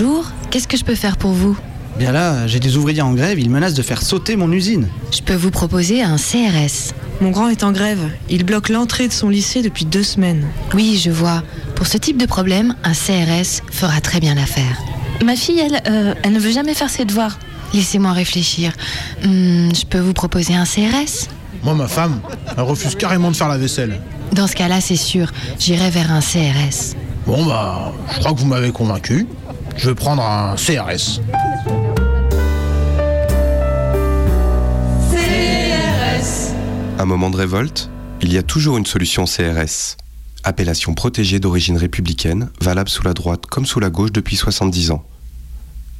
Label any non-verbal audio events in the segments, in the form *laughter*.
Bonjour, qu'est-ce que je peux faire pour vous? Bien là, j'ai des ouvriers en grève, ils menacent de faire sauter mon usine. Je peux vous proposer un CRS. Mon grand est en grève. Il bloque l'entrée de son lycée depuis deux semaines. Oui, je vois. Pour ce type de problème, un CRS fera très bien l'affaire. Ma fille, elle, euh, elle ne veut jamais faire ses devoirs. Laissez-moi réfléchir. Hmm, je peux vous proposer un CRS Moi, ma femme, elle refuse carrément de faire la vaisselle. Dans ce cas-là, c'est sûr, j'irai vers un CRS. Bon, bah, je crois que vous m'avez convaincu. Je vais prendre un CRS. Un moment de révolte, il y a toujours une solution CRS. Appellation protégée d'origine républicaine, valable sous la droite comme sous la gauche depuis 70 ans.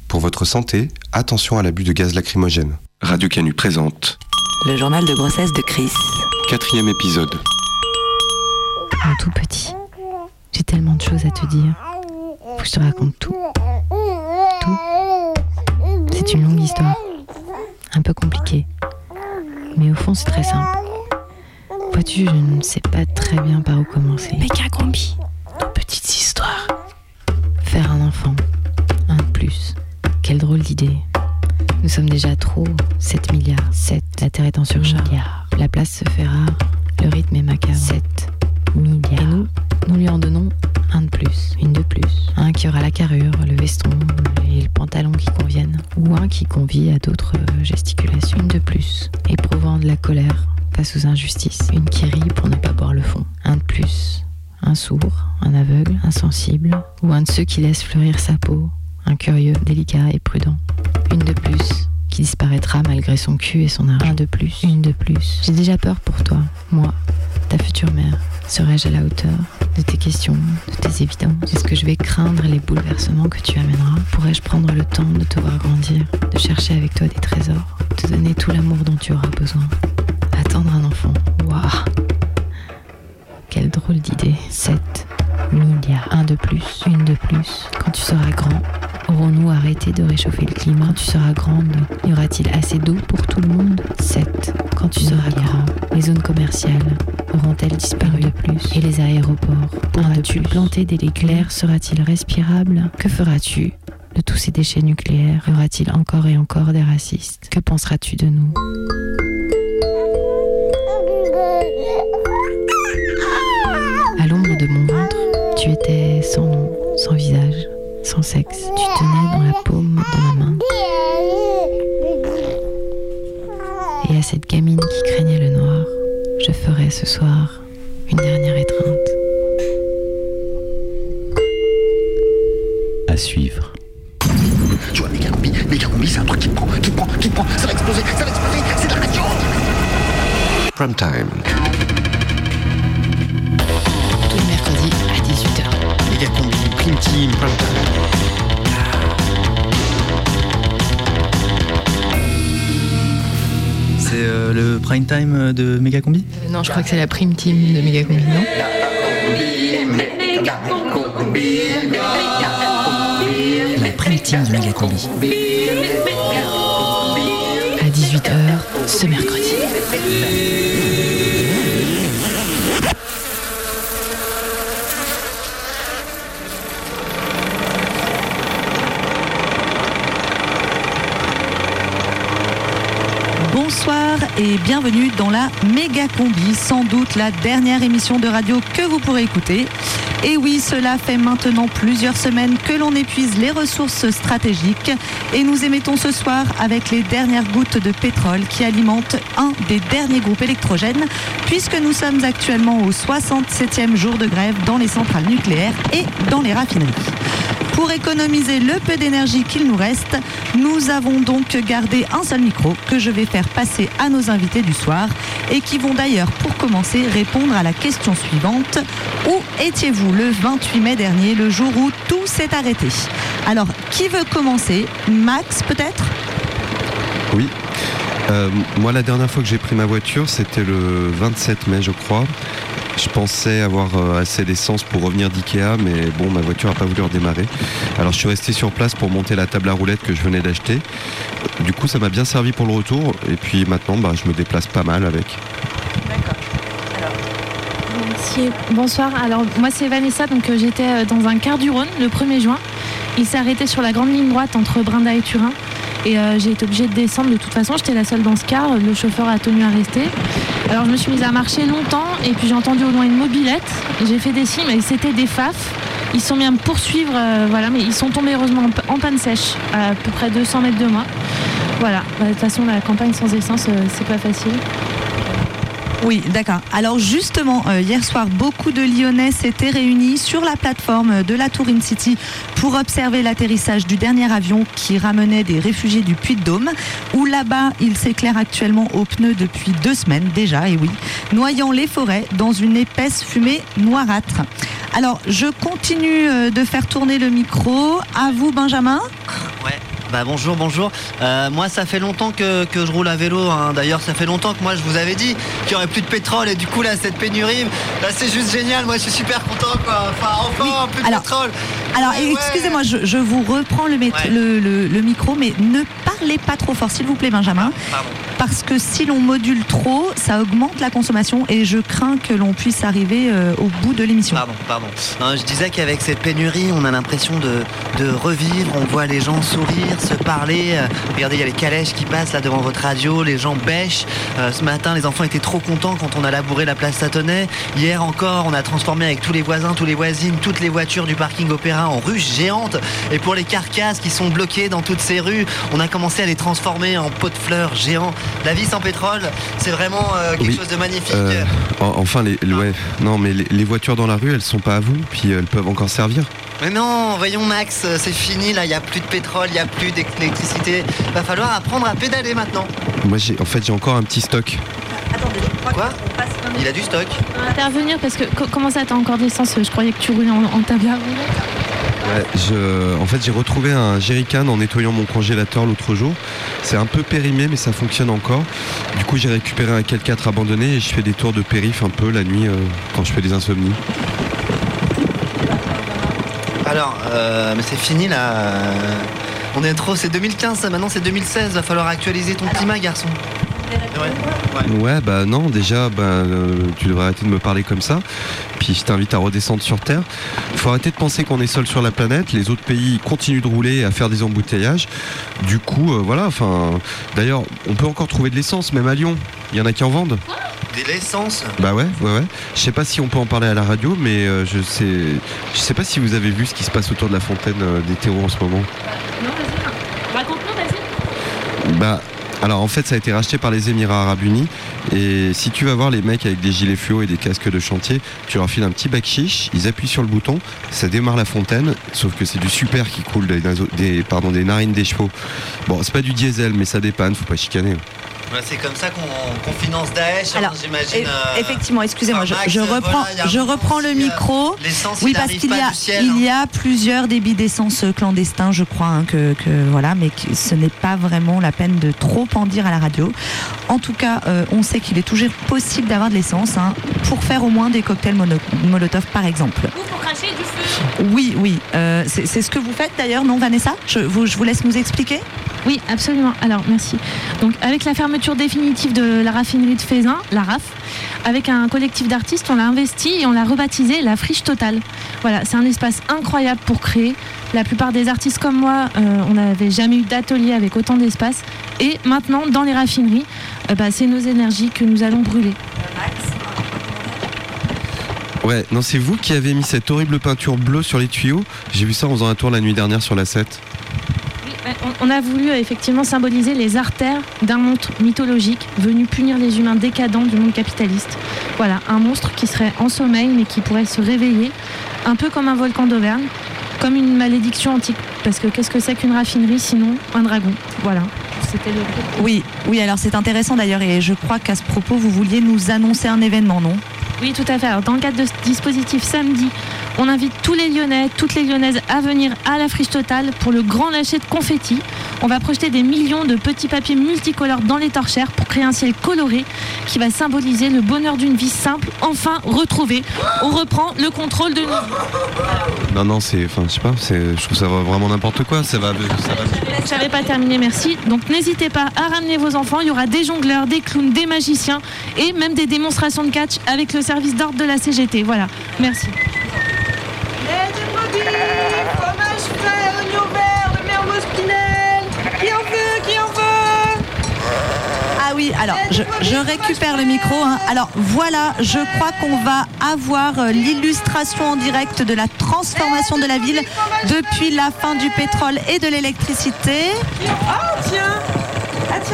Pour votre santé, attention à l'abus de gaz lacrymogène. Radio Canu présente. Le journal de grossesse de Chris. Quatrième épisode. Mon tout petit, j'ai tellement de choses à te dire. Faut que je te raconte tout. Tout. C'est une longue histoire. Un peu compliquée. Mais au fond, c'est très simple. Vois-tu, je ne sais pas très bien par où commencer. Méga combi. de petites histoires. Faire un enfant, un de plus. Quelle drôle d'idée. Nous sommes déjà trop, 7 milliards. 7, la Terre est en surcharge. La place se fait rare, le rythme est macabre. 7 Et nous, nous lui en donnons un de plus, une de plus. Un qui aura la carrure, le veston et le pantalon qui conviennent. Ou un qui convie à d'autres euh, gesticulations. Une de plus, éprouvant de la colère face aux injustices. Une qui rit pour ne pas boire le fond. Un de plus, un sourd, un aveugle, insensible. Ou un de ceux qui laissent fleurir sa peau. Un curieux, délicat et prudent. Une de plus, qui disparaîtra malgré son cul et son argent. Un de plus, une de plus. J'ai déjà peur pour toi, moi, ta future mère. Serais-je à la hauteur de tes questions, de tes évidences? Est-ce que je vais craindre les bouleversements que tu amèneras? Pourrais-je prendre le temps de te voir grandir, de chercher avec toi des trésors, te donner tout l'amour dont tu auras besoin? Attendre un enfant, waouh! Quelle drôle d'idée. 7 milliards, un de plus, une de plus. Quand tu seras grand, aurons-nous arrêté de réchauffer le climat? Quand tu seras grande, y aura-t-il assez d'eau pour tout le monde? 7. Quand tu seras grand, les zones commerciales auront-elles disparu de plus Et les aéroports Pourras-tu planter des laits clairs Sera-t-il respirable Que feras-tu de tous ces déchets nucléaires Y aura-t-il encore et encore des racistes Que penseras-tu de nous À l'ombre de mon ventre, tu étais sans nom, sans visage, sans sexe. Tu tenais dans la paume de ma main. Et à cette gamine qui craignait le noir, je ferai ce soir une dernière étreinte. À suivre. Tu vois, méga combi, méga combi, c'est un truc qui prend, qui prend, qui prend, ça va exploser, ça va exploser, c'est de la radio Prime time. Tous les mercredis à 18h. Méga combi, prime team, prime time. Le prime time de Megacombi? Non, je crois que c'est la prime team de Megacombi, non? La prime team de Megacombi. À 18h ce mercredi. Bonsoir et bienvenue dans la méga combi, sans doute la dernière émission de radio que vous pourrez écouter. Et oui, cela fait maintenant plusieurs semaines que l'on épuise les ressources stratégiques et nous émettons ce soir avec les dernières gouttes de pétrole qui alimentent un des derniers groupes électrogènes puisque nous sommes actuellement au 67e jour de grève dans les centrales nucléaires et dans les raffineries. Pour économiser le peu d'énergie qu'il nous reste, nous avons donc gardé un seul micro que je vais faire passer à nos invités du soir et qui vont d'ailleurs, pour commencer, répondre à la question suivante. Où étiez-vous le 28 mai dernier, le jour où tout s'est arrêté? Alors, qui veut commencer? Max, peut-être? Oui. Euh, moi, la dernière fois que j'ai pris ma voiture, c'était le 27 mai, je crois. Je pensais avoir euh, assez d'essence pour revenir d'Ikea, mais bon, ma voiture n'a pas voulu redémarrer. Alors je suis resté sur place pour monter la table à roulettes que je venais d'acheter. Du coup, ça m'a bien servi pour le retour. Et puis maintenant, bah, je me déplace pas mal avec. Merci. Bonsoir. Alors moi c'est Vanessa, donc euh, j'étais euh, dans un car du Rhône le 1er juin il s'est arrêté sur la grande ligne droite entre Brinda et Turin. Et euh, j'ai été obligée de descendre de toute façon. J'étais la seule dans ce car. Le chauffeur a tenu à rester. Alors je me suis mise à marcher longtemps et puis j'ai entendu au loin une mobilette. J'ai fait des signes et c'était des FAF. Ils sont mis à me poursuivre, euh, voilà, mais ils sont tombés heureusement en panne sèche, à peu près 200 mètres de moi. Voilà, Bah, de toute façon la campagne sans essence, euh, c'est pas facile. Oui, d'accord. Alors justement, euh, hier soir, beaucoup de Lyonnais s'étaient réunis sur la plateforme de la Tour In City pour observer l'atterrissage du dernier avion qui ramenait des réfugiés du Puy-de-Dôme, où là-bas, il s'éclaire actuellement aux pneus depuis deux semaines déjà, et oui, noyant les forêts dans une épaisse fumée noirâtre. Alors, je continue euh, de faire tourner le micro. À vous, Benjamin. Bah bonjour, bonjour. Euh, moi, ça fait longtemps que, que je roule à vélo. hein. D'ailleurs, ça fait longtemps que moi, je vous avais dit qu'il n'y aurait plus de pétrole. Et du coup, là, cette pénurie, là, c'est juste génial. Moi, je suis super content, quoi. Enfin, enfin, plus de alors- pétrole. Alors, Ouais, excusez-moi, je, je vous reprends le, mét- Ouais. le, le- le micro, mais ne parlez pas trop fort, s'il vous plaît, Benjamin. Pardon. Parce que si l'on module trop, ça augmente la consommation et je crains que l'on puisse arriver euh, au bout de l'émission. Pardon, pardon. Non, je disais qu'avec cette pénurie, on a l'impression de, de revivre. On voit les gens sourire, se parler. Euh, regardez, il y a les calèches qui passent là devant votre radio. Les gens bêchent. Euh, ce matin, les enfants étaient trop contents quand on a labouré la place Satonnet. Hier encore, on a transformé avec tous les voisins, tous les voisines, toutes les voitures du parking Opéra en ruches géantes. Et pour les carcasses qui sont bloquées dans toutes ces rues, on a commencé à les transformer en pots de fleurs géants. La vie sans pétrole, c'est vraiment euh, quelque Oui. chose de magnifique. Euh, en- enfin, les, ouais, non, mais les, les voitures dans la rue, elles sont pas à vous, puis elles peuvent encore servir. Mais non, voyons Max, c'est fini là, il n'y a plus de pétrole, il n'y a plus d'électricité. Va falloir apprendre à pédaler maintenant. Moi, j'ai, en fait, j'ai encore un petit stock. Quoi Il a du stock. Intervenir parce que co- comment ça t'as encore d'essence Je croyais que tu roulais en, en. En fait, j'ai retrouvé un jerrycan en nettoyant mon congélateur l'autre jour. C'est un peu périmé, mais ça fonctionne encore. Du coup, j'ai récupéré un 4x4 abandonné et je fais des tours de périph un peu la nuit euh, quand je fais des insomnies. Alors, euh, mais c'est fini là. On est trop, c'est 2015, ça, maintenant c'est 2016. Va falloir actualiser ton climat, garçon. Ouais. Ouais, bah non, déjà, bah, euh, tu devrais arrêter de me parler comme ça. Puis je t'invite à redescendre sur Terre. faut arrêter de penser qu'on est seul sur la planète. Les autres pays continuent de rouler et à faire des embouteillages. Du coup, euh, voilà, enfin. D'ailleurs, on peut encore trouver de l'essence, même à Lyon. Il y en a qui en vendent. De l'essence Bah ouais, ouais, ouais. Je sais pas si on peut en parler à la radio, mais euh, je sais, je sais pas si vous avez vu ce qui se passe autour de la fontaine euh, des terreaux en ce moment. Non, vas-y. Raconte-nous, vas-y. Bah, alors en fait, ça a été racheté par les Émirats Arabes Unis. Et si tu vas voir les mecs avec des gilets fluo et des casques de chantier, tu leur files un petit bac chiche, ils appuient sur le bouton, ça démarre la fontaine, sauf que c'est du super qui coule des, des- des narines des chevaux. Bon, c'est pas du diesel, mais ça dépanne, faut pas chicaner. Ouais, C'est comme ça qu'on finance Daesh, hein, Alors, j'imagine. euh, effectivement, excusez-moi, je, euh, reprends, voilà, y je reprends le euh, micro. L'essence, Oui, il parce qu'il y a, ciel. il hein. y a plusieurs débits d'essence clandestins, je crois, hein, que, que- voilà, mais que ce n'est pas vraiment la peine de trop en dire à la radio. En tout cas, euh, on sait qu'il est toujours possible d'avoir de l'essence hein, pour faire au moins des cocktails mono- Molotov, par exemple. Ou pour cracher du feu. Oui, oui, euh, c'est c'est ce que vous faites d'ailleurs, non, Vanessa? Je vous, je vous laisse nous expliquer? Oui, absolument. Alors, merci. Donc, avec la fermeture définitive de la raffinerie de Fézin, la RAF, avec un collectif d'artistes, on l'a investi et on l'a rebaptisé la Friche Totale. Voilà, c'est un espace incroyable pour créer. La plupart des artistes comme moi, euh, on n'avait jamais eu d'atelier avec autant d'espace. Et maintenant, dans les raffineries, euh, bah, c'est nos énergies que nous allons brûler. Ouais, non, c'est vous qui avez mis cette horrible peinture bleue sur les tuyaux. J'ai vu ça en faisant un tour la nuit dernière sur la 7. On a voulu euh, effectivement symboliser les artères d'un monstre mythologique venu punir les humains décadents du monde capitaliste. Voilà, un monstre qui serait en sommeil mais qui pourrait se réveiller, un peu comme un volcan d'Auvergne, comme une malédiction antique. Parce que qu'est-ce que c'est qu'une raffinerie sinon un dragon? Voilà, c'était le. Oui, oui, alors c'est intéressant d'ailleurs, et je crois qu'à ce propos, vous vouliez nous annoncer un événement, non? Oui, tout à fait. Alors, dans le cadre de ce dispositif samedi, on invite tous les Lyonnais, toutes les Lyonnaises à venir à la friche totale pour le grand lâcher de confettis. On va projeter des millions de petits papiers multicolores dans les torchères pour créer un ciel coloré qui va symboliser le bonheur d'une vie simple, enfin retrouvée. On reprend le contrôle de nos vies. Non, non, c'est, enfin, je sais pas, je trouve ça vraiment n'importe quoi. Ça va, ça va. Je n'avais pas terminé, merci. Donc n'hésitez pas à ramener vos enfants. Il y aura des jongleurs, des clowns, des magiciens et même des démonstrations de catch avec le service d'ordre de la CGT. Voilà, merci. Alors je, récupère le micro. hein. Alors voilà, je crois qu'on va avoir euh, l'illustration en direct de la transformation de la ville depuis la fin du pétrole et de l'électricité.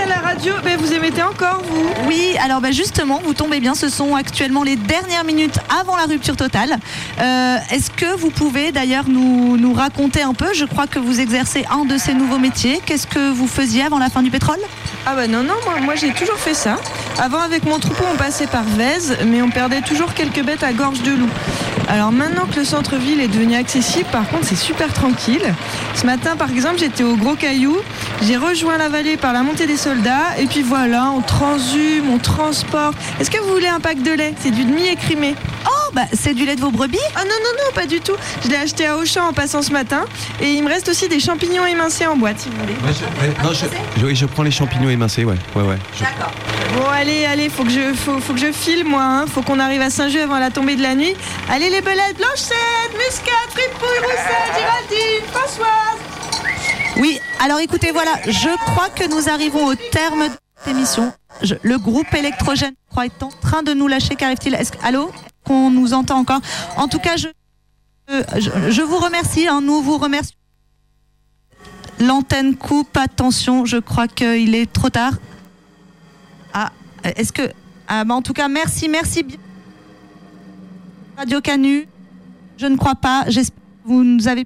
La radio, mais vous émettez encore vous Oui, alors bah, justement, vous tombez bien, ce sont actuellement les dernières minutes avant la rupture totale. Euh, Est-ce que vous pouvez d'ailleurs nous, nous raconter un peu? Je crois que vous exercez un de ces nouveaux métiers. Qu'est-ce que vous faisiez avant la fin du pétrole? Ah bah non, non, moi, moi j'ai toujours fait ça. Avant avec mon troupeau on passait par Vèze, mais on perdait toujours quelques bêtes à gorge de loup. Alors maintenant que le centre-ville est devenu accessible, par contre c'est super tranquille. Ce matin par exemple j'étais au Gros Caillou, j'ai rejoint la vallée par la montée des soldats, et puis voilà, on transhume, on transporte. Est-ce que vous voulez un pack de lait? C'est du demi-écrimé. Oh, bah c'est du lait de vos brebis Ah non, non, non, pas du tout. Je l'ai acheté à Auchan en passant ce matin, et il me reste aussi des champignons émincés en boîte si vous voulez. non, je, oui, je prends les champignons émincés, ouais. ouais, ouais. Je- Bon allez, allez, faut que je, faut, faut que je file moi, hein. faut qu'on arrive à Saint-Just avant la tombée de la nuit. Allez les belettes, Blanchette, Muscat, Fripouille, Roussette, Géraldine, Françoise. Oui, alors écoutez, voilà, je crois que nous arrivons au terme de cette émission. Je- le groupe électrogène je crois, est en train de nous lâcher. Qu'arrive-t-il? Est-ce que- Allô? Qu'on nous entend encore En tout cas, je, vous remercie. hein, nous vous remercions. L'antenne coupe. Attention, je crois qu'il est trop tard. Ah, est-ce que. Ah, bah, en tout cas, merci, merci bien. Radio Canu. Je ne crois pas. J'espère que vous nous avez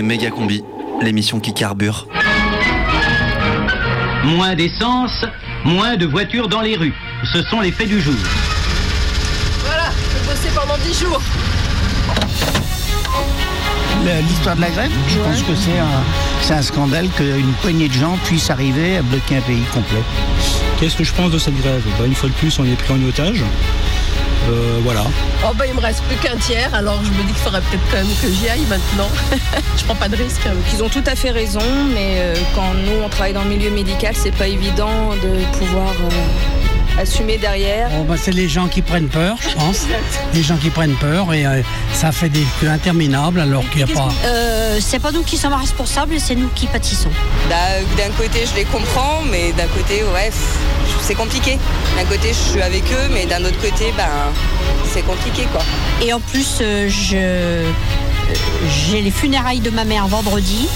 Écoutez Méga Combi, l'émission qui carbure. Moins d'essence, moins de voitures dans les rues. Ce sont les faits du jour. Voilà, je vais bosser pendant 10 jours. L'histoire de la grève, je pense que c'est un, c'est un scandale qu'une poignée de gens puissent arriver à bloquer un pays complet. Qu'est-ce que je pense de cette grève? Bah, Une fois de plus, on est pris en otage. Euh, voilà. Oh bah il me reste plus qu'un tiers, alors je me dis qu'il faudrait peut-être quand même que j'y aille maintenant. *laughs* je prends pas de risque. Ils ont tout à fait raison, mais euh, quand nous on travaille dans le milieu médical, c'est pas évident de pouvoir euh, assumer derrière. Bon, bah, c'est les gens qui prennent peur, je pense. Les gens qui prennent peur et euh, ça fait des queues interminables alors qu'il n'y a pas. Euh, c'est pas nous qui sommes responsables, c'est nous qui pâtissons. Bah, d'un côté, je les comprends, mais d'un côté, ouais, pff, c'est compliqué. D'un côté, je suis avec eux, mais d'un autre côté, ben, c'est compliqué, quoi. Et en plus, euh, je, euh, j'ai les funérailles de ma mère vendredi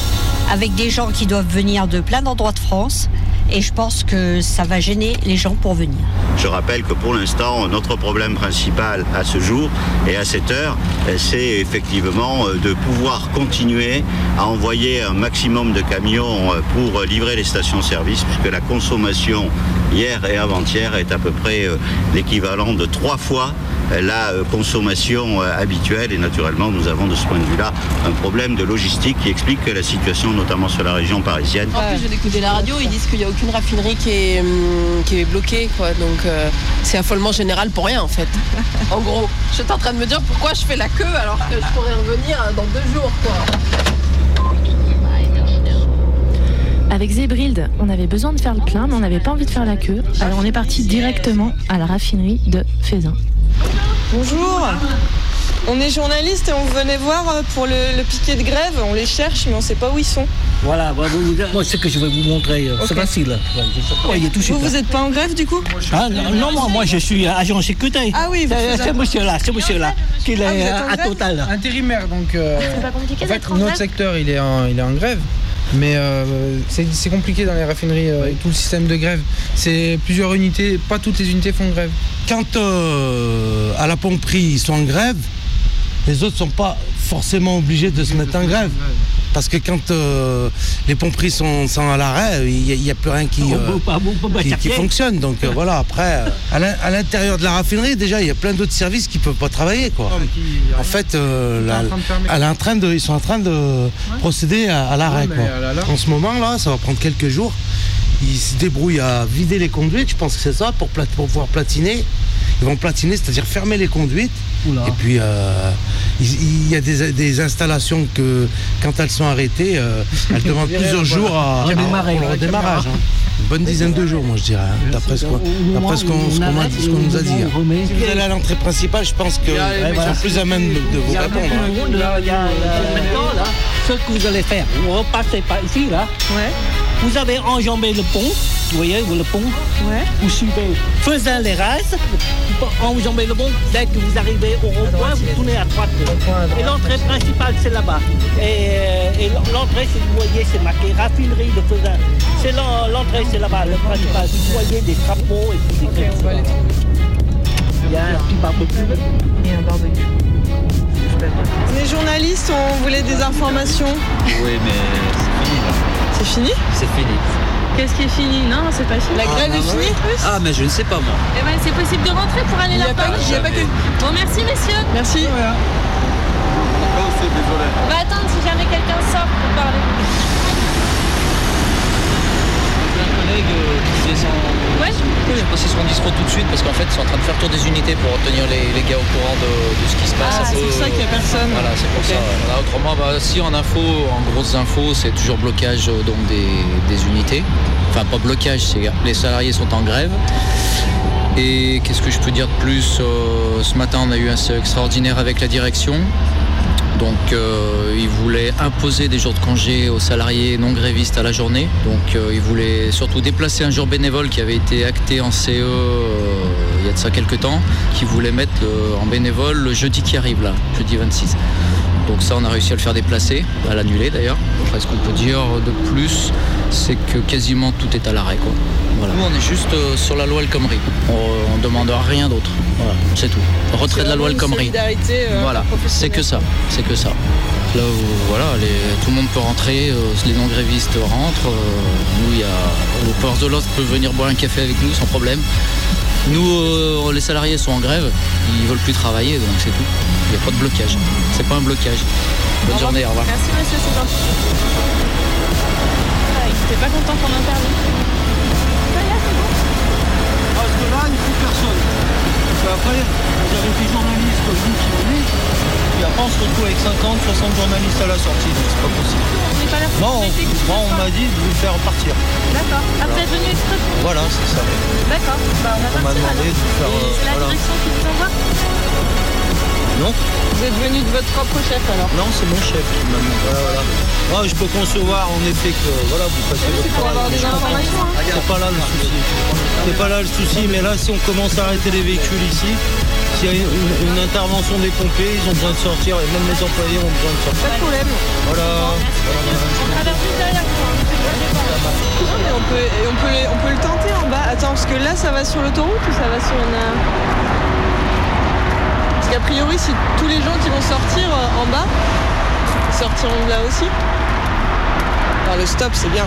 avec des gens qui doivent venir de plein d'endroits de France. Et je pense que ça va gêner les gens pour venir. Je rappelle que pour l'instant, notre problème principal à ce jour et à cette heure, c'est effectivement euh, de pouvoir continuer à envoyer un maximum de camions euh, pour livrer les stations-service, puisque la consommation hier et avant-hier est à peu près euh, l'équivalent de trois fois la euh, consommation euh, habituelle et naturellement nous avons de ce point de vue-là un problème de logistique qui explique que la situation notamment sur la région parisienne En plus, j'ai d'écouter la radio, ils disent qu'il n'y a aucune raffinerie qui est, hum, qui est bloquée, quoi. Donc, euh, c'est affolement général pour rien, en fait. En gros, je suis en train de me dire pourquoi je fais la queue alors que je pourrais revenir dans deux jours, quoi. Avec Zébrild, on avait besoin de faire le plein, mais on n'avait pas envie de faire la queue. Alors on est parti directement à la raffinerie de Fézin. Bonjour. On est journaliste et on venait voir euh, pour le, le piquet de grève. On les cherche, mais on sait pas où ils sont. Voilà, bah, vous- vous- moi c'est ce que je vais vous montrer, euh, c'est facile. Ouais, je- il est tout de suite, Vous, vous êtes pas en grève du coup Ah, non, non, moi, moi je suis agent sécurité. Ah oui, vous c'est monsieur-là, ce monsieur-là, qui est Ah, à Total. Intérimaire, donc. euh, C'est pas compliqué en fait, d'être en notre grève secteur, il est en, il est en grève. Mais euh, c'est compliqué dans les raffineries, euh, tout le système de grève. C'est plusieurs unités, pas toutes les unités font grève. Quand euh, à la pomperie ils sont en grève, les autres sont pas forcément obligés de se mettre en grève. Parce que quand euh, les pomperies sont, sont à l'arrêt, il n'y a, plus rien qui, euh, qui, fonctionne. Donc euh, voilà, après, à l'in- à l'intérieur de la raffinerie, déjà, il y a plein d'autres services qui ne peuvent pas travailler. Quoi. En fait, euh, la- en train de fermer. elle est en train de, ils sont en train de procéder à, à l'arrêt. Là. En ce moment, là, ça va prendre quelques jours. Ils se débrouillent à vider les conduites, je pense que c'est ça, pour, pour pouvoir platiner. Ils vont platiner, c'est-à-dire fermer les conduites. Et puis, euh, il, y a des, des installations que, quand elles sont arrêtées, euh, elles demandent *laughs* plusieurs jours à, ouais, redémarrage. caméra. hein. Une bonne dizaine de jours, moi, je dirais, hein, d'après ce qu'on nous a dit. hein. Si vous allez à l'entrée principale, je pense qu'ils sont plus à même de de vous Il y a répondre. Il ce que vous allez faire, vous repassez par ici, là. Vous avez enjambé le pont, vous voyez, le pont? Vous suivez, faisant les races, vous enjambez le pont. Dès que vous arrivez au rond-point, vous tournez à droite. Et l'entrée principale, c'est là-bas. Et, euh, et l'entrée, si vous voyez, c'est marqué raffinerie de Faisin. C'est l'en- l'entrée, c'est là-bas, le principal. Vous voyez des drapeaux et des crêpes. Il y a un petit barbecue. Un barbecue. On est journaliste, on voulait des informations. Oui, mais c'est fini là. C'est fini C'est fini. Qu'est-ce qui est fini Non, c'est pas fini. La grève est finie Ah, mais je ne sais pas moi. Eh ben, c'est possible de rentrer pour aller pas que- Bon, merci messieurs. Merci. On va attendre si jamais quelqu'un sort pour parler. J'ai un collègue euh, qui faisait son. Ouais. J'ai passé son discours tout de suite parce qu'en fait, ils sont en train de faire tour des unités pour tenir les, les gars au courant de, de ce qui se passe. Ah, c'est pour ça qu'il y a personne. Voilà, c'est pour ça. Voilà, autrement, bah, si en info, en grosses infos, c'est toujours blocage euh, donc des, des unités. Enfin, pas blocage, c'est les salariés sont en grève. Et qu'est-ce que je peux dire de plus Euh, Ce matin, on a eu un CE extraordinaire avec la direction. Donc, euh, ils voulaient imposer des jours de congé aux salariés non grévistes à la journée. Donc, euh, ils voulaient surtout déplacer un jour bénévole qui avait été acté en CE euh, il y a de ça quelques temps, qui voulait mettre le- en bénévole le jeudi qui arrive là, jeudi 26. Donc ça, on a réussi à le faire déplacer, à l'annuler d'ailleurs. Après, ce qu'on peut dire de plus, c'est que quasiment tout est à l'arrêt. quoi. Voilà. Nous, on est juste euh, sur la loi El Khomri. On, on demande rien d'autre. Voilà, c'est tout. Retrait de la loi El Khomri. Solidarité. euh, Voilà, c'est que ça, c'est que ça. Là, où, voilà, les- tout le monde peut rentrer, euh, les non-grévistes rentrent. euh, nous, il y a, le force de l'ordre peut venir boire un café avec nous sans problème. Nous, euh, les salariés sont en grève, ils veulent plus travailler, donc c'est tout. Il n'y a pas de blocage. C'est pas un blocage. Bonne journée, au revoir. Merci monsieur, c'est gentil. Ah, il était pas content qu'on intervienne. Parce que là, il ne faut personne. Parce qu'après, vous avez 60 journalistes à la sortie, donc c'est pas possible. On n'est pas là pour Non, vous moi on m'a dit de vous faire partir. D'accord. Ah, vous êtes venu exprès Voilà, c'est ça. D'accord. Bah, on va On m'a demandé alors. de faire, Et euh, c'est la voilà. direction qui vous envoie Non Vous êtes venu de votre propre chef alors Non, c'est mon chef qui m'a demandé. Voilà, voilà. Moi, je peux concevoir en effet que voilà, vous fassiez votre travail. hein. C'est pas là le souci. C'est pas là le souci, mais là, si on commence à arrêter les véhicules ici, s'il y a une, une intervention des pompiers, ils ont besoin de sortir, et même les employés ont besoin de sortir. Pas de problème. Voilà. On traverse juste derrière vous. Non, mais on peut, et on peut les parce que là, ça va sur l'autoroute ou ça va sur une. euh, Parce qu'a priori, si tous les gens qui vont sortir euh, en bas, ils sortiront de là aussi. Alors le stop, c'est bien.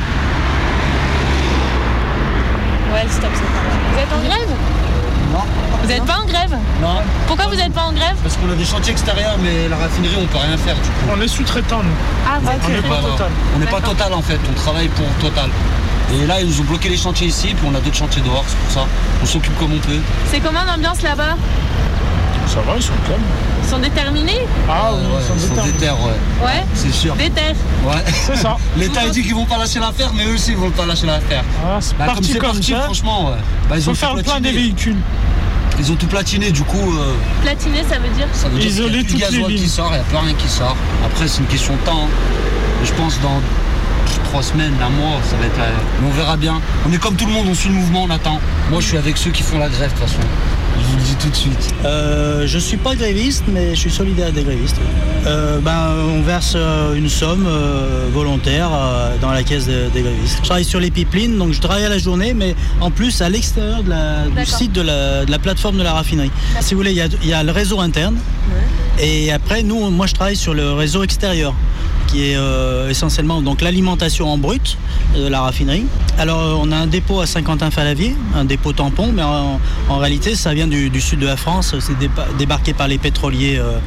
Ouais, le stop, c'est pas mal. Vous êtes en grève? Vous n'êtes pas en grève Non. Pourquoi vous n'êtes pas en grève Parce qu'on a des chantiers extérieurs, mais la raffinerie, on peut rien faire. Du coup. On est sous-traitant, nous. Ah, êtes On n'est pas total. On n'est pas total en fait, on travaille pour total. Et là, ils nous ont bloqué les chantiers ici, puis on a d'autres chantiers dehors, c'est pour ça. On s'occupe comme on peut. C'est comment l'ambiance là-bas Ça va, ils sont calmes. Ils sont déterminés Ah oui, Ouais, ils sont ils sont déterminés. déter, ouais. Ouais. C'est sûr. Déter. Ouais. C'est ça. *laughs* L'État a dit qu'ils vont pas lâcher l'affaire, mais eux aussi ils vont pas lâcher l'affaire. Ah, c'est Bah, parti c'est comme parti, ça. franchement, ouais. Bah, ils Faut ont faire le plein des véhicules. Ils ont tout platiné, du coup. euh, Platiner, ça veut dire Ça veut dire Isoler qu'il y a les gasoil qui sort, il n'y a plus rien qui sort. Après, c'est une question de temps. hein. Je pense dans trois semaines, un mois, ça va être. la- Mais on verra bien. On est comme tout le monde, on suit le mouvement, on attend. Moi, je suis avec ceux qui font la grève, de toute façon. Je vous le dis tout de suite. Euh, je suis pas gréviste, mais je suis solidaire des grévistes. Euh, ben, on verse euh, une somme volontaire dans la caisse des, des grévistes. Je travaille sur les pipelines, donc je travaille à la journée, mais en plus à l'extérieur de la- du site de la, de la plateforme de la raffinerie. Si vous voulez, il y a, il y a le réseau interne, et après, nous, moi, je travaille sur le réseau extérieur qui est euh, essentiellement donc l'alimentation en brut de la raffinerie. Alors euh, on a un dépôt à Saint-Quentin-Falavier, un dépôt tampon, mais en, réalité ça vient du, sud de la France, c'est débarqué par les pétroliers euh,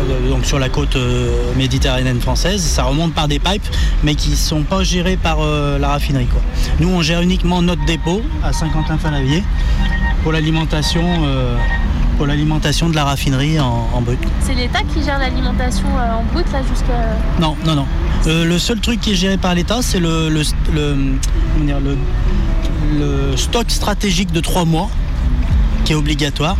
euh, sur la côte euh, méditerranéenne française. Ça remonte par des pipes, mais qui ne sont pas gérés par euh, la raffinerie. Nous on gère uniquement notre dépôt à Saint-Quentin-Falavier pour l'alimentation. Pour l'alimentation de la raffinerie en, en brut. C'est l'État qui gère l'alimentation euh, en brut là jusqu'à. Non, non, non. Euh, le seul truc qui est géré par l'État, c'est le, le, le- stock stratégique de trois mois, qui est obligatoire.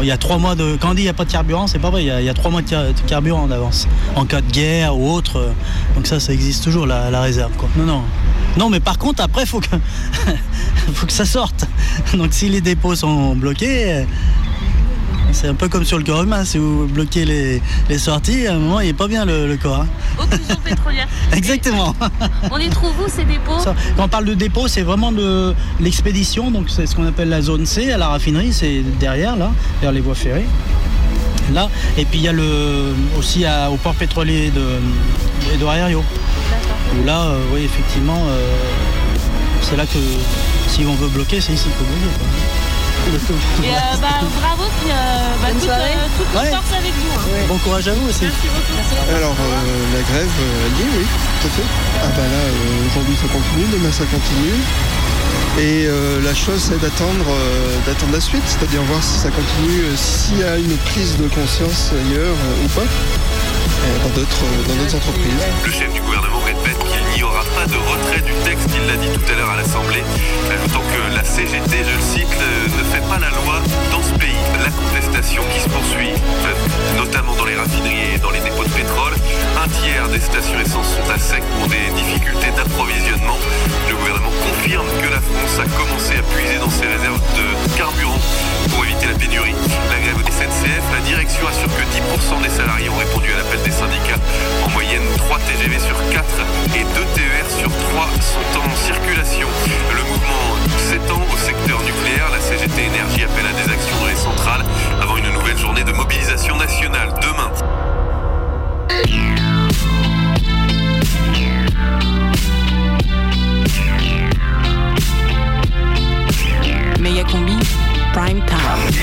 Il y a trois mois de. Quand on dit il n'y a pas de carburant, c'est pas vrai. Il y, a, il y a trois mois de car- de carburant en avance. En cas de guerre ou autre. Donc ça, ça existe toujours, la, la réserve. Quoi. Non, non. Non, mais par contre, après, il faut que, *laughs* faut que ça sorte. Donc si les dépôts sont bloqués. C'est un peu comme sur le corps humain, si vous bloquez les, les sorties, à un moment il n'est pas bien le, le corps. hein. Occlusion pétrolière. *laughs* Exactement. On les trouve où ces dépôts? Ça, quand on parle de dépôt, c'est vraiment de l'expédition, donc c'est ce qu'on appelle la zone C à la raffinerie, c'est derrière là, vers les voies ferrées. Là, et puis il y a le, aussi à- au port pétrolier de, de Ariario. Où là, euh, oui, effectivement, euh, c'est là que si on veut bloquer, c'est ici qu'il faut bloquer. quoi. Et euh, bah, bravo, puis euh, bah, toute, euh, toute Ouais. force avec vous. hein. Bon courage à vous aussi. Merci beaucoup. Alors, euh, la grève, euh, elle y est, oui, tout à fait. Ah bah là, euh, aujourd'hui ça continue, demain ça continue. Et euh, la chose, c'est d'attendre euh, d'attendre la suite, c'est-à-dire voir si ça continue, euh, s'il y a une prise de conscience ailleurs euh, ou pas, euh, dans d'autres euh, dans d'autres entreprises. Le chef du gouvernement répète qu'il n'y aura pas de retrait du texte, il l'a dit tout à l'heure à l'Assemblée, ajoutant que la CGT, je le cite, euh, ne fait la loi dans ce pays. La contestation qui se poursuit, notamment dans les raffineries et dans les dépôts de pétrole. Un tiers des stations essence sont à sec pour des difficultés d'approvisionnement. Le gouvernement confirme que la France a commencé à puiser dans ses réserves de carburant pour éviter la pénurie. La grève SNCF, la direction assure que 10% des salariés ont répondu à l'appel des syndicats. En moyenne, 3 TGV sur 4 et 2 TER sur 3 sont en circulation. Le mouvement s'étend au secteur nucléaire. La CGT Énergie appelle à des actions dans les centrales avant une nouvelle journée de mobilisation nationale demain. Méga combi, prime time.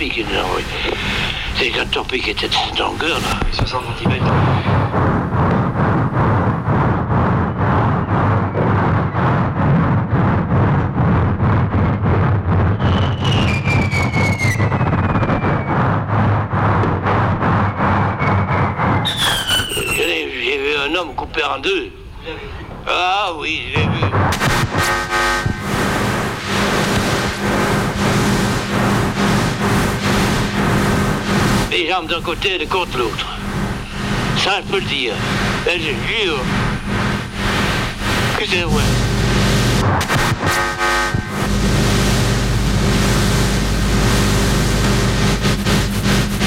Envoient. C'est des cas de torpilles qui étaient là. 60 cm. J'ai j'ai vu un homme coupé en deux. Ah oui, j'ai vu. D'un côté et les de l'autre. Ça, je peux le dire. Et je jure que c'est vrai.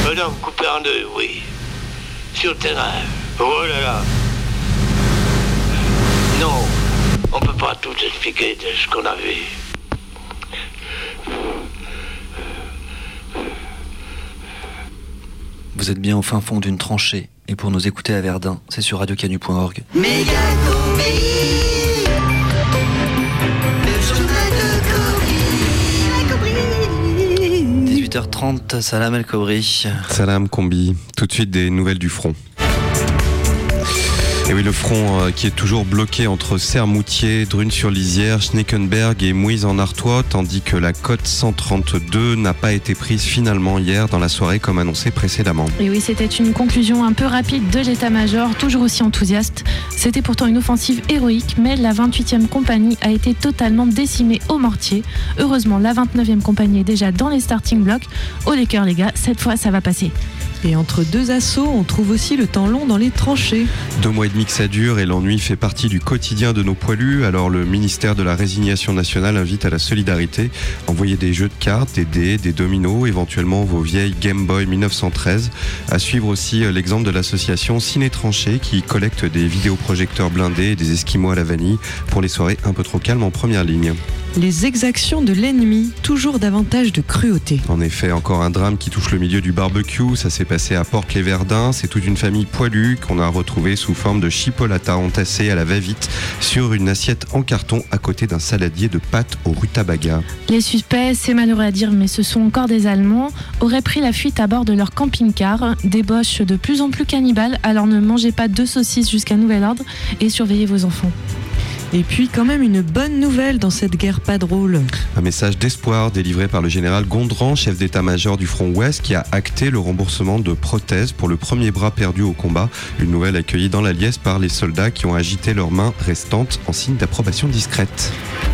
Un homme coupé en deux, oui. Sur le terrain. Oh là là. Non, on peut pas tout expliquer de ce qu'on a vu. Vous êtes bien au fin fond d'une tranchée. Et pour nous écouter à Verdun, c'est sur radiocanu.org. Méga Le journal de 18h30, Salam El Kobri. Salam Combi. Tout de suite des nouvelles du front. Et oui, le front euh, qui est toujours bloqué entre Sermoutier, Drune-sur-Lisière, Schneckenberg et Mouise en Artois, tandis que la cote 132 n'a pas été prise finalement hier dans la soirée comme annoncé précédemment. Et oui, c'était une conclusion un peu rapide de l'état-major, toujours aussi enthousiaste. C'était pourtant une offensive héroïque, mais la 28e compagnie a été totalement décimée au mortier. Heureusement, la 29e compagnie est déjà dans les starting blocks. Au cœurs, les gars, cette fois, ça va passer. Et entre deux assauts, on trouve aussi le temps long dans les tranchées. Deux mois et demi que ça dure et l'ennui fait partie du quotidien de nos poilus. Alors le ministère de la Résignation nationale invite à la solidarité. Envoyez des jeux de cartes, des dés, des dominos, éventuellement vos vieilles Game Boy 1913. À suivre aussi euh, l'exemple de l'association Ciné Tranché qui collecte des vidéoprojecteurs blindés et des esquimaux à la vanille pour les soirées un peu trop calmes en première ligne. Les exactions de l'ennemi, toujours davantage de cruauté. En effet, encore un drame qui touche le milieu du barbecue. Ça s'est passé à Porte-les-Verdins. C'est toute une famille poilue qu'on a retrouvée sous forme de chipolata entassée à la va-vite sur une assiette en carton à côté d'un saladier de pâtes au rutabaga. Les suspects, c'est malheureux à dire, mais ce sont encore des Allemands, auraient pris la fuite à bord de leur camping-car. Débauche de plus en plus cannibales, alors ne mangez pas deux saucisses jusqu'à nouvel ordre et surveillez vos enfants. Et puis quand même une bonne nouvelle dans cette guerre pas drôle. Un message d'espoir délivré par le général Gondran, chef d'état-major du front ouest, qui a acté le remboursement de prothèses pour le premier bras perdu au combat. Une nouvelle accueillie dans la liesse par les soldats qui ont agité leurs mains restantes en signe d'approbation discrète.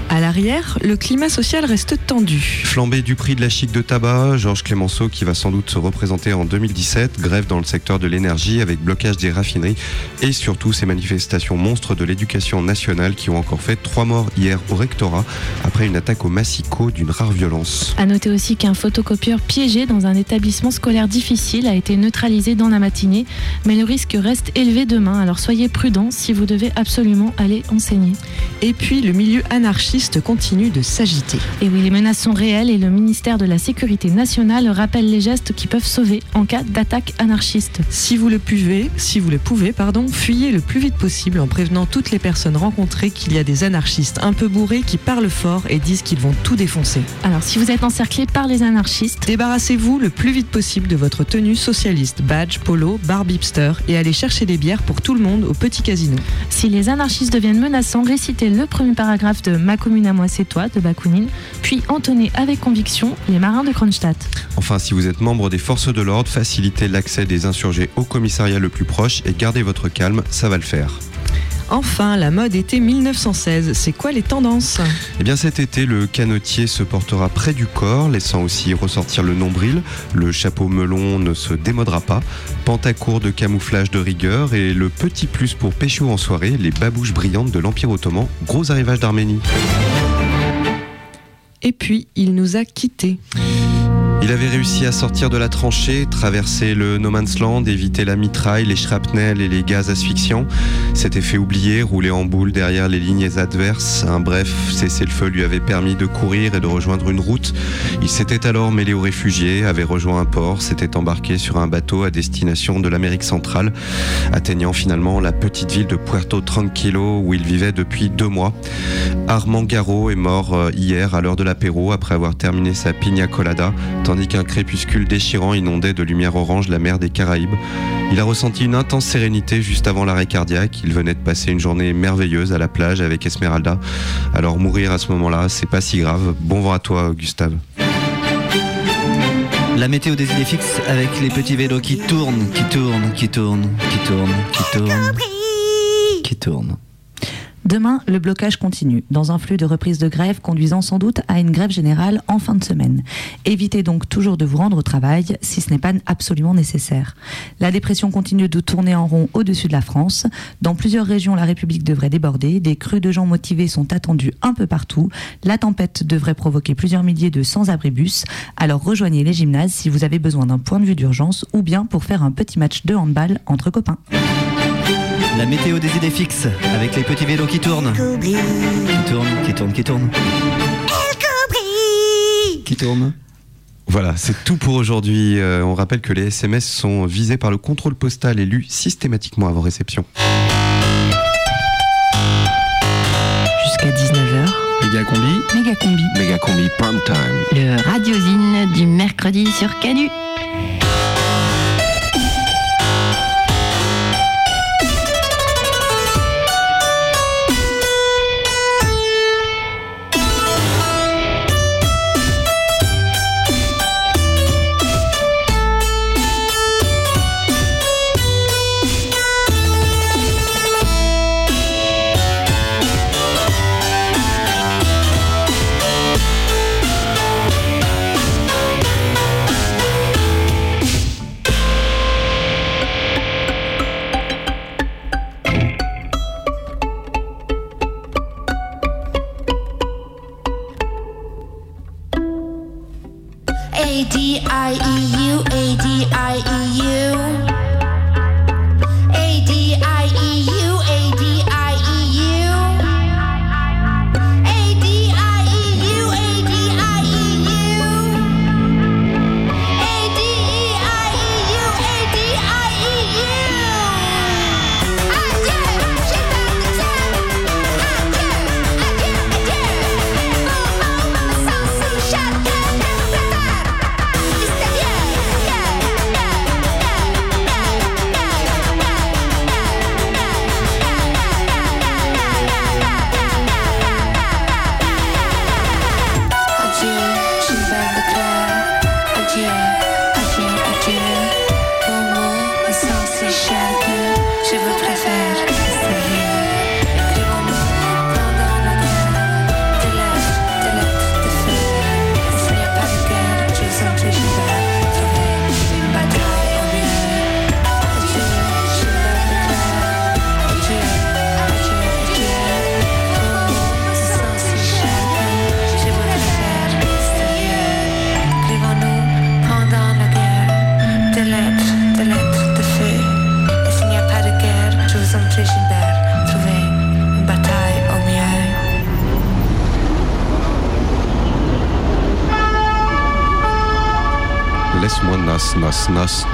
À l'arrière, le climat social reste tendu. Flambée du prix de la chic de tabac, Georges Clémenceau qui va sans doute se représenter en 2017, grève dans le secteur de l'énergie avec blocage des raffineries et surtout ces manifestations monstres de l'éducation nationale qui ont encore fait trois morts hier au rectorat après une attaque au massicot d'une rare violence. À noter aussi qu'un photocopieur piégé dans un établissement scolaire difficile a été neutralisé dans la matinée, mais le risque reste élevé demain, alors soyez prudents si vous devez absolument aller enseigner. Et puis le milieu anarchiste continue de s'agiter. Et oui, les menaces sont réelles et le ministère de la Sécurité nationale rappelle les gestes qui peuvent sauver en cas d'attaque anarchiste. Si vous le pouvez, si vous le pouvez, pardon, fuyez le plus vite possible en prévenant toutes les personnes rencontrées qu'il y a des anarchistes un peu bourrés qui parlent fort et disent qu'ils vont tout défoncer. Alors si vous êtes encerclé par les anarchistes, débarrassez-vous le plus vite possible de votre tenue socialiste, badge, polo, bar hipster et allez chercher des bières pour tout le monde au petit casino. Si les anarchistes deviennent menaçants, récitez le premier paragraphe de Ma commune à moi c'est toi de Bakounine, puis entonnez avec conviction les marins de Kronstadt. Enfin, si vous êtes membre des forces de l'ordre, facilitez l'accès des insurgés au commissariat le plus proche et gardez votre calme, ça va le faire. Enfin, la mode été 1916, c'est quoi les tendances? Eh bien cet été, le canotier se portera près du corps, laissant aussi ressortir le nombril. Le chapeau melon ne se démodera pas. Pantacourt de camouflage de rigueur et le petit plus pour pécho en soirée, les babouches brillantes de l'Empire ottoman. Gros arrivage d'Arménie. Et puis, il nous a quittés. Il avait réussi à sortir de la tranchée, traverser le no man's land, éviter la mitraille, les shrapnels et les gaz asphyxiants. S'était fait oublier, rouler en boule derrière les lignes adverses. Un bref cessez-le-feu lui avait permis de courir et de rejoindre une route. Il s'était alors mêlé aux réfugiés, avait rejoint un port, s'était embarqué sur un bateau à destination de l'Amérique centrale, atteignant finalement la petite ville de Puerto Tranquilo où il vivait depuis deux mois. Armand Garot est mort euh, hier à l'heure de l'apéro après avoir terminé sa pina colada, tandis qu'un crépuscule déchirant inondait de lumière orange la mer des Caraïbes. Il a ressenti une intense sérénité juste avant l'arrêt cardiaque. Il venait de passer une journée merveilleuse à la plage avec Esmeralda. Alors mourir à ce moment-là, c'est pas si grave. Bon vent à toi, Gustave. La météo des idées fixes avec les petits vélos qui tournent, qui tournent, qui tournent, qui tournent, qui tournent, qui tournent. Demain, le blocage continue, dans un flux de reprise de grève conduisant sans doute à une grève générale en fin de semaine. Évitez donc toujours de vous rendre au travail si ce n'est pas absolument nécessaire. La dépression continue de tourner en rond au-dessus de la France. Dans plusieurs régions, la République devrait déborder. Des crues de gens motivés sont attendus un peu partout. La tempête devrait provoquer plusieurs milliers de sans-abribus. Alors rejoignez les gymnases si vous avez besoin d'un point de vue d'urgence ou bien pour faire un petit match de handball entre copains. La météo des idées fixes avec les petits vélos qui tournent. Qui tournent, qui tournent, qui tournent. Qui tournent. Voilà, c'est tout pour aujourd'hui. Euh, on rappelle que les SMS sont visés par le contrôle postal et lus systématiquement avant réception. Jusqu'à 19h. Méga combi. Méga combi. Méga combi prime time. Le radiosine du mercredi sur Canu.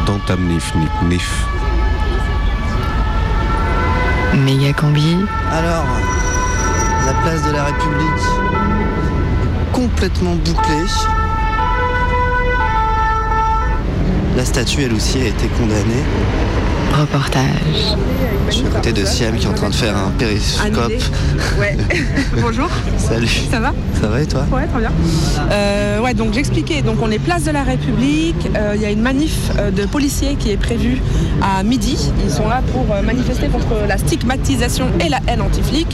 Dans ta nif, nif, nif. Méga. Alors, la place de la République complètement bouclée. La statue, elle aussi, a été condamnée. Reportage. Je suis à côté de Siam qui est en train de faire un périscope. Ouais. *laughs* Bonjour. Salut. Ça va? Ça va et toi? Ouais, très bien. Euh, ouais, donc j'expliquais. Donc on est place de la République. Euh, Il y a une manif euh, de policiers qui est prévue à midi. Ils sont là pour manifester contre la stigmatisation et la haine anti-flic.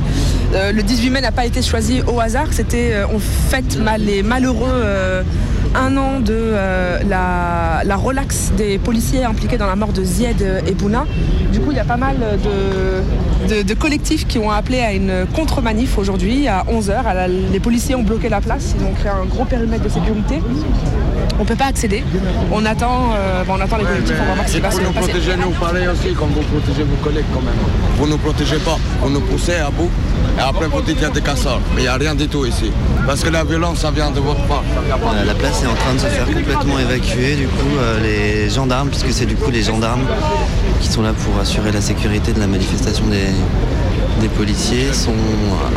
Euh, le 18 mai n'a pas été choisi au hasard. C'était euh, on fête mal les malheureux. Un an de euh, la, la relaxe des policiers impliqués dans la mort de Zied et Bouna. Du coup, il y a pas mal de de, de collectifs qui ont appelé à une contre-manif aujourd'hui à 11h. Les policiers ont bloqué la place, ils ont créé un gros périmètre de sécurité. On ne peut pas accéder. On attend, euh, bon, on attend les collectifs, on va voir ce qui va se Vous nous protégez nous pareil aussi, comme vous protégez vos collègues quand même. Vous ne protégez pas, vous nous poussez à bout. Et après vous dites qu'il y a des casseurs. Mais il n'y a rien du tout ici. Parce que la violence, ça vient de votre part. Euh, La place est en train de se faire complètement évacuer. Du coup, euh, les gendarmes, puisque c'est du coup les gendarmes qui sont là pour assurer la sécurité de la manifestation des, des policiers, sont,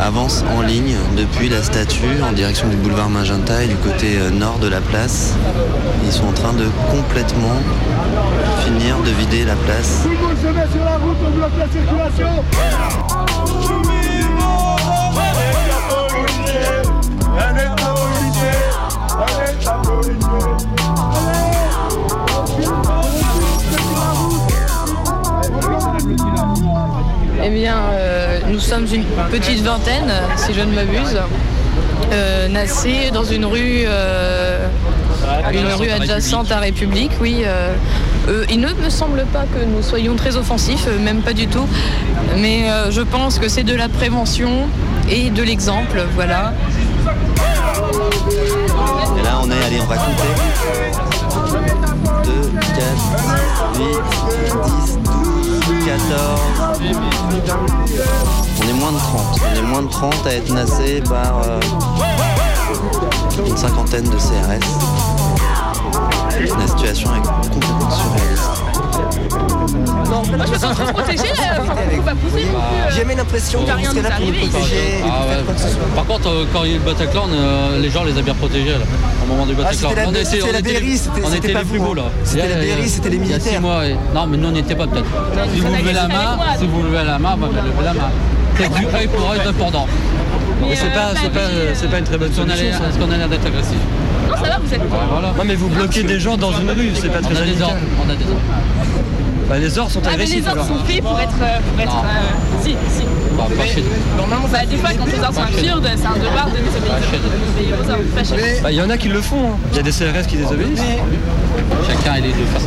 avancent en ligne depuis la statue en direction du boulevard Magenta et du côté euh, nord de la place. Ils sont en train de complètement finir de vider la place. Tout le monde se met sur la route, on bloque la circulation. Eh bien, euh, nous sommes une petite vingtaine, si je ne m'abuse, euh, nassés dans une rue, euh, une rue adjacente à République, oui. euh, il ne me semble pas que nous soyons très offensifs, même pas du tout, mais je pense que c'est de la prévention et de l'exemple, voilà. Et là, on est, allez, on va compter. 2, 4, 8, 10, 12, 14. On est moins de 30. On est moins de 30 à être nassé par euh, une cinquantaine de CRS. La situation est complètement Moi, je me sens trop protégée, là. Pas pousser non euh. J'ai jamais l'impression Il va que rien là pour protéger Ah. Par contre, euh, quand il y a eu le Bataclan, euh, les gens les a bien protégés là, au moment du Ah, Bataclan. c'était la- On était- c'était on la était- BRI, c'était- on était pas les plus beaux hein. là. C'était a- la BRI, c'était les a militaires. six mois, et- non, mais nous on n'y était pas peut-être. Si vous levez la main, si vous levez la main, bah, bah, levez la main. C'est du œil pour œil, dépendant. Mais c'est pas- c'est pas- une très bonne a solution. Est-ce qu'on a l'air d'être agressif Non, ça va, vous êtes. Non mais vous bloquez des gens dans une rue, c'est pas très a. On a des ordres. Bah, les ordres sont Ah, mais agressifs les ordres alors. sont faits pour être. euh, Pour être Non. euh, si, si. Bah, pas Mais chez nous. Normalement, bah, des fois, quand les ordres sont absurdes, c'est un devoir de désobéir aux. Bah, il y en a qui le font, hein. il y a des CRS qui désobéissent. Chacun est les deux faces.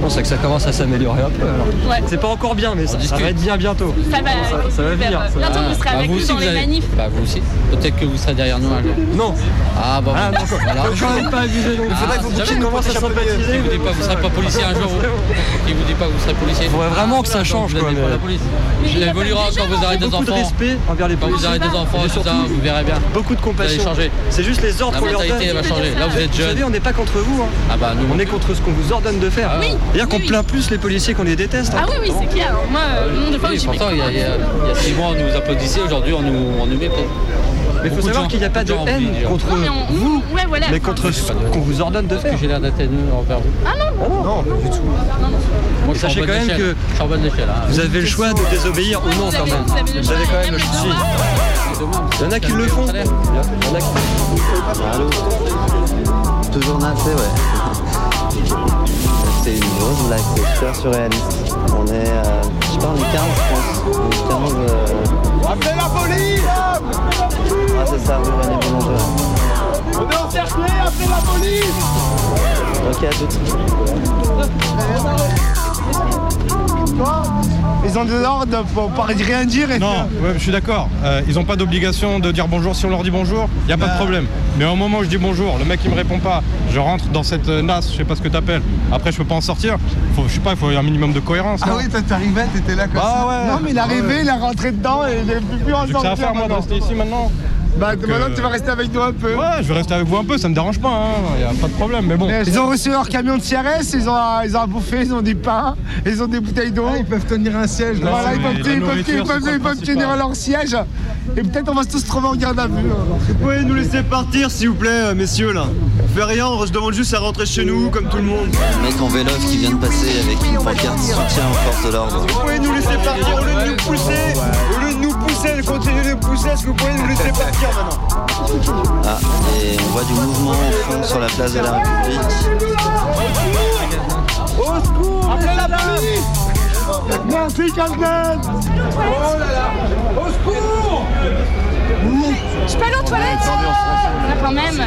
Bon, c'est que ça commence à s'améliorer un peu alors. Ouais. C'est pas encore bien, mais ça, ça va être bien bientôt. Ça va, ça, ça va venir. ça va Bientôt, vous serez avec vous nous aussi, dans les manifs. Bah vous aussi. Peut-être que vous serez derrière nous un jour. Non. Ah bon. Ah, voilà. même pas plus. Ah, Faudrait que vous bouquiez commence à Qui vous sympathiser. dit pas que vous serez pas policier un jour Qui vous dit pas que vous serez policier Faudrait vraiment que ça change, quoi, la police. Il y a évoluera quand vous aurez des Beaucoup de enfants. respect envers les Quand vous policiers. aurez des enfants, ça, vous verrez bien. Beaucoup de compassion. changer. C'est juste les ordres La qu'on leur donne. mentalité va changer. Là, vous êtes Vous jeune. savez, on n'est pas contre vous. hein. Ah bah nous. On est contre ce qu'on vous ordonne de faire. Oui, C'est-à-dire qu'on oui, oui. plaint plus les policiers qu'on les déteste. hein. Ah oui, oui, c'est clair. Moi, euh, le nombre de fois où pourtant, vais. il y, a, six mois, on nous applaudissait, aujourd'hui, on nous, on nous méprise. Mais il faut savoir qu'il n'y a pas de haine contre Non, mais on- nous, ouais, voilà. mais enfin, contre ce qu'on vous ordonne de que faire. j'ai l'air d'être haineux envers vous Ah non, Non, pas du tout. Moi, Sachez quand même que hein. vous avez le choix de désobéir ou non vous quand avez- même. vous avez Vous quand même le choix. Il y en a qui le font. Il y en a qui- Allô Toujours nassé, ouais. C'est une grosse blague, c'est super surréaliste. On est, euh, je sais pas, on est 15, je pense. Est 15. euh, Appelez la police Ah, c'est ça, rue René Boulanger. On est encerclés, appelez la police Ok, à toutes. Ils ont des ordres pour pas rien dire et Non, ouais, je suis d'accord. Euh, ils n'ont pas d'obligation de dire bonjour si on leur dit bonjour. Il n'y a pas de problème. Mais au moment où je dis bonjour, le mec il me répond pas. Je rentre dans cette euh, nasse, je sais pas ce que t'appelles. Après, je peux pas en sortir. Faut, je sais pas, il faut un minimum de cohérence. Ah oui, toi t'arrivais, t'étais là comme Ah ça. ouais. Non mais il est arrivé, Ouais. il est rentré dedans et il est plus plus en que ça à faire moi de rester ici maintenant? Bah Donc, maintenant euh, tu vas rester avec nous un peu. Ouais, je vais rester avec vous un peu, ça me dérange pas, il y a pas de problème. Mais bon. Ils ont reçu leur camion de CRS, ils ont, ils ont à bouffer, ils ont du pain, ils ont des bouteilles d'eau. ils peuvent tenir un siège. là. Voilà, ils peuvent, mais ils peuvent- ils peuvent- ils tenir leur siège. Et peut-être on va tous trouver en garde à vue. Vous pouvez nous laisser partir s'il vous plaît, euh, messieurs là. On fait rien, on se demande juste à rentrer chez nous comme tout le monde. Mec en vélo qui vient de passer avec une pancarte soutien aux forces de l'ordre. Vous pouvez nous laisser partir au lieu de nous pousser. Au lieu de nous pousser, de pousser, est-ce que vous pouvez nous laisser *laughs* partir maintenant. Ah, et on voit du mouvement au fond sur la place de la République. Au secours Appelez la police Merci Calden Oh là là. Au secours Je peux aller aux toilettes Ah, Quand même.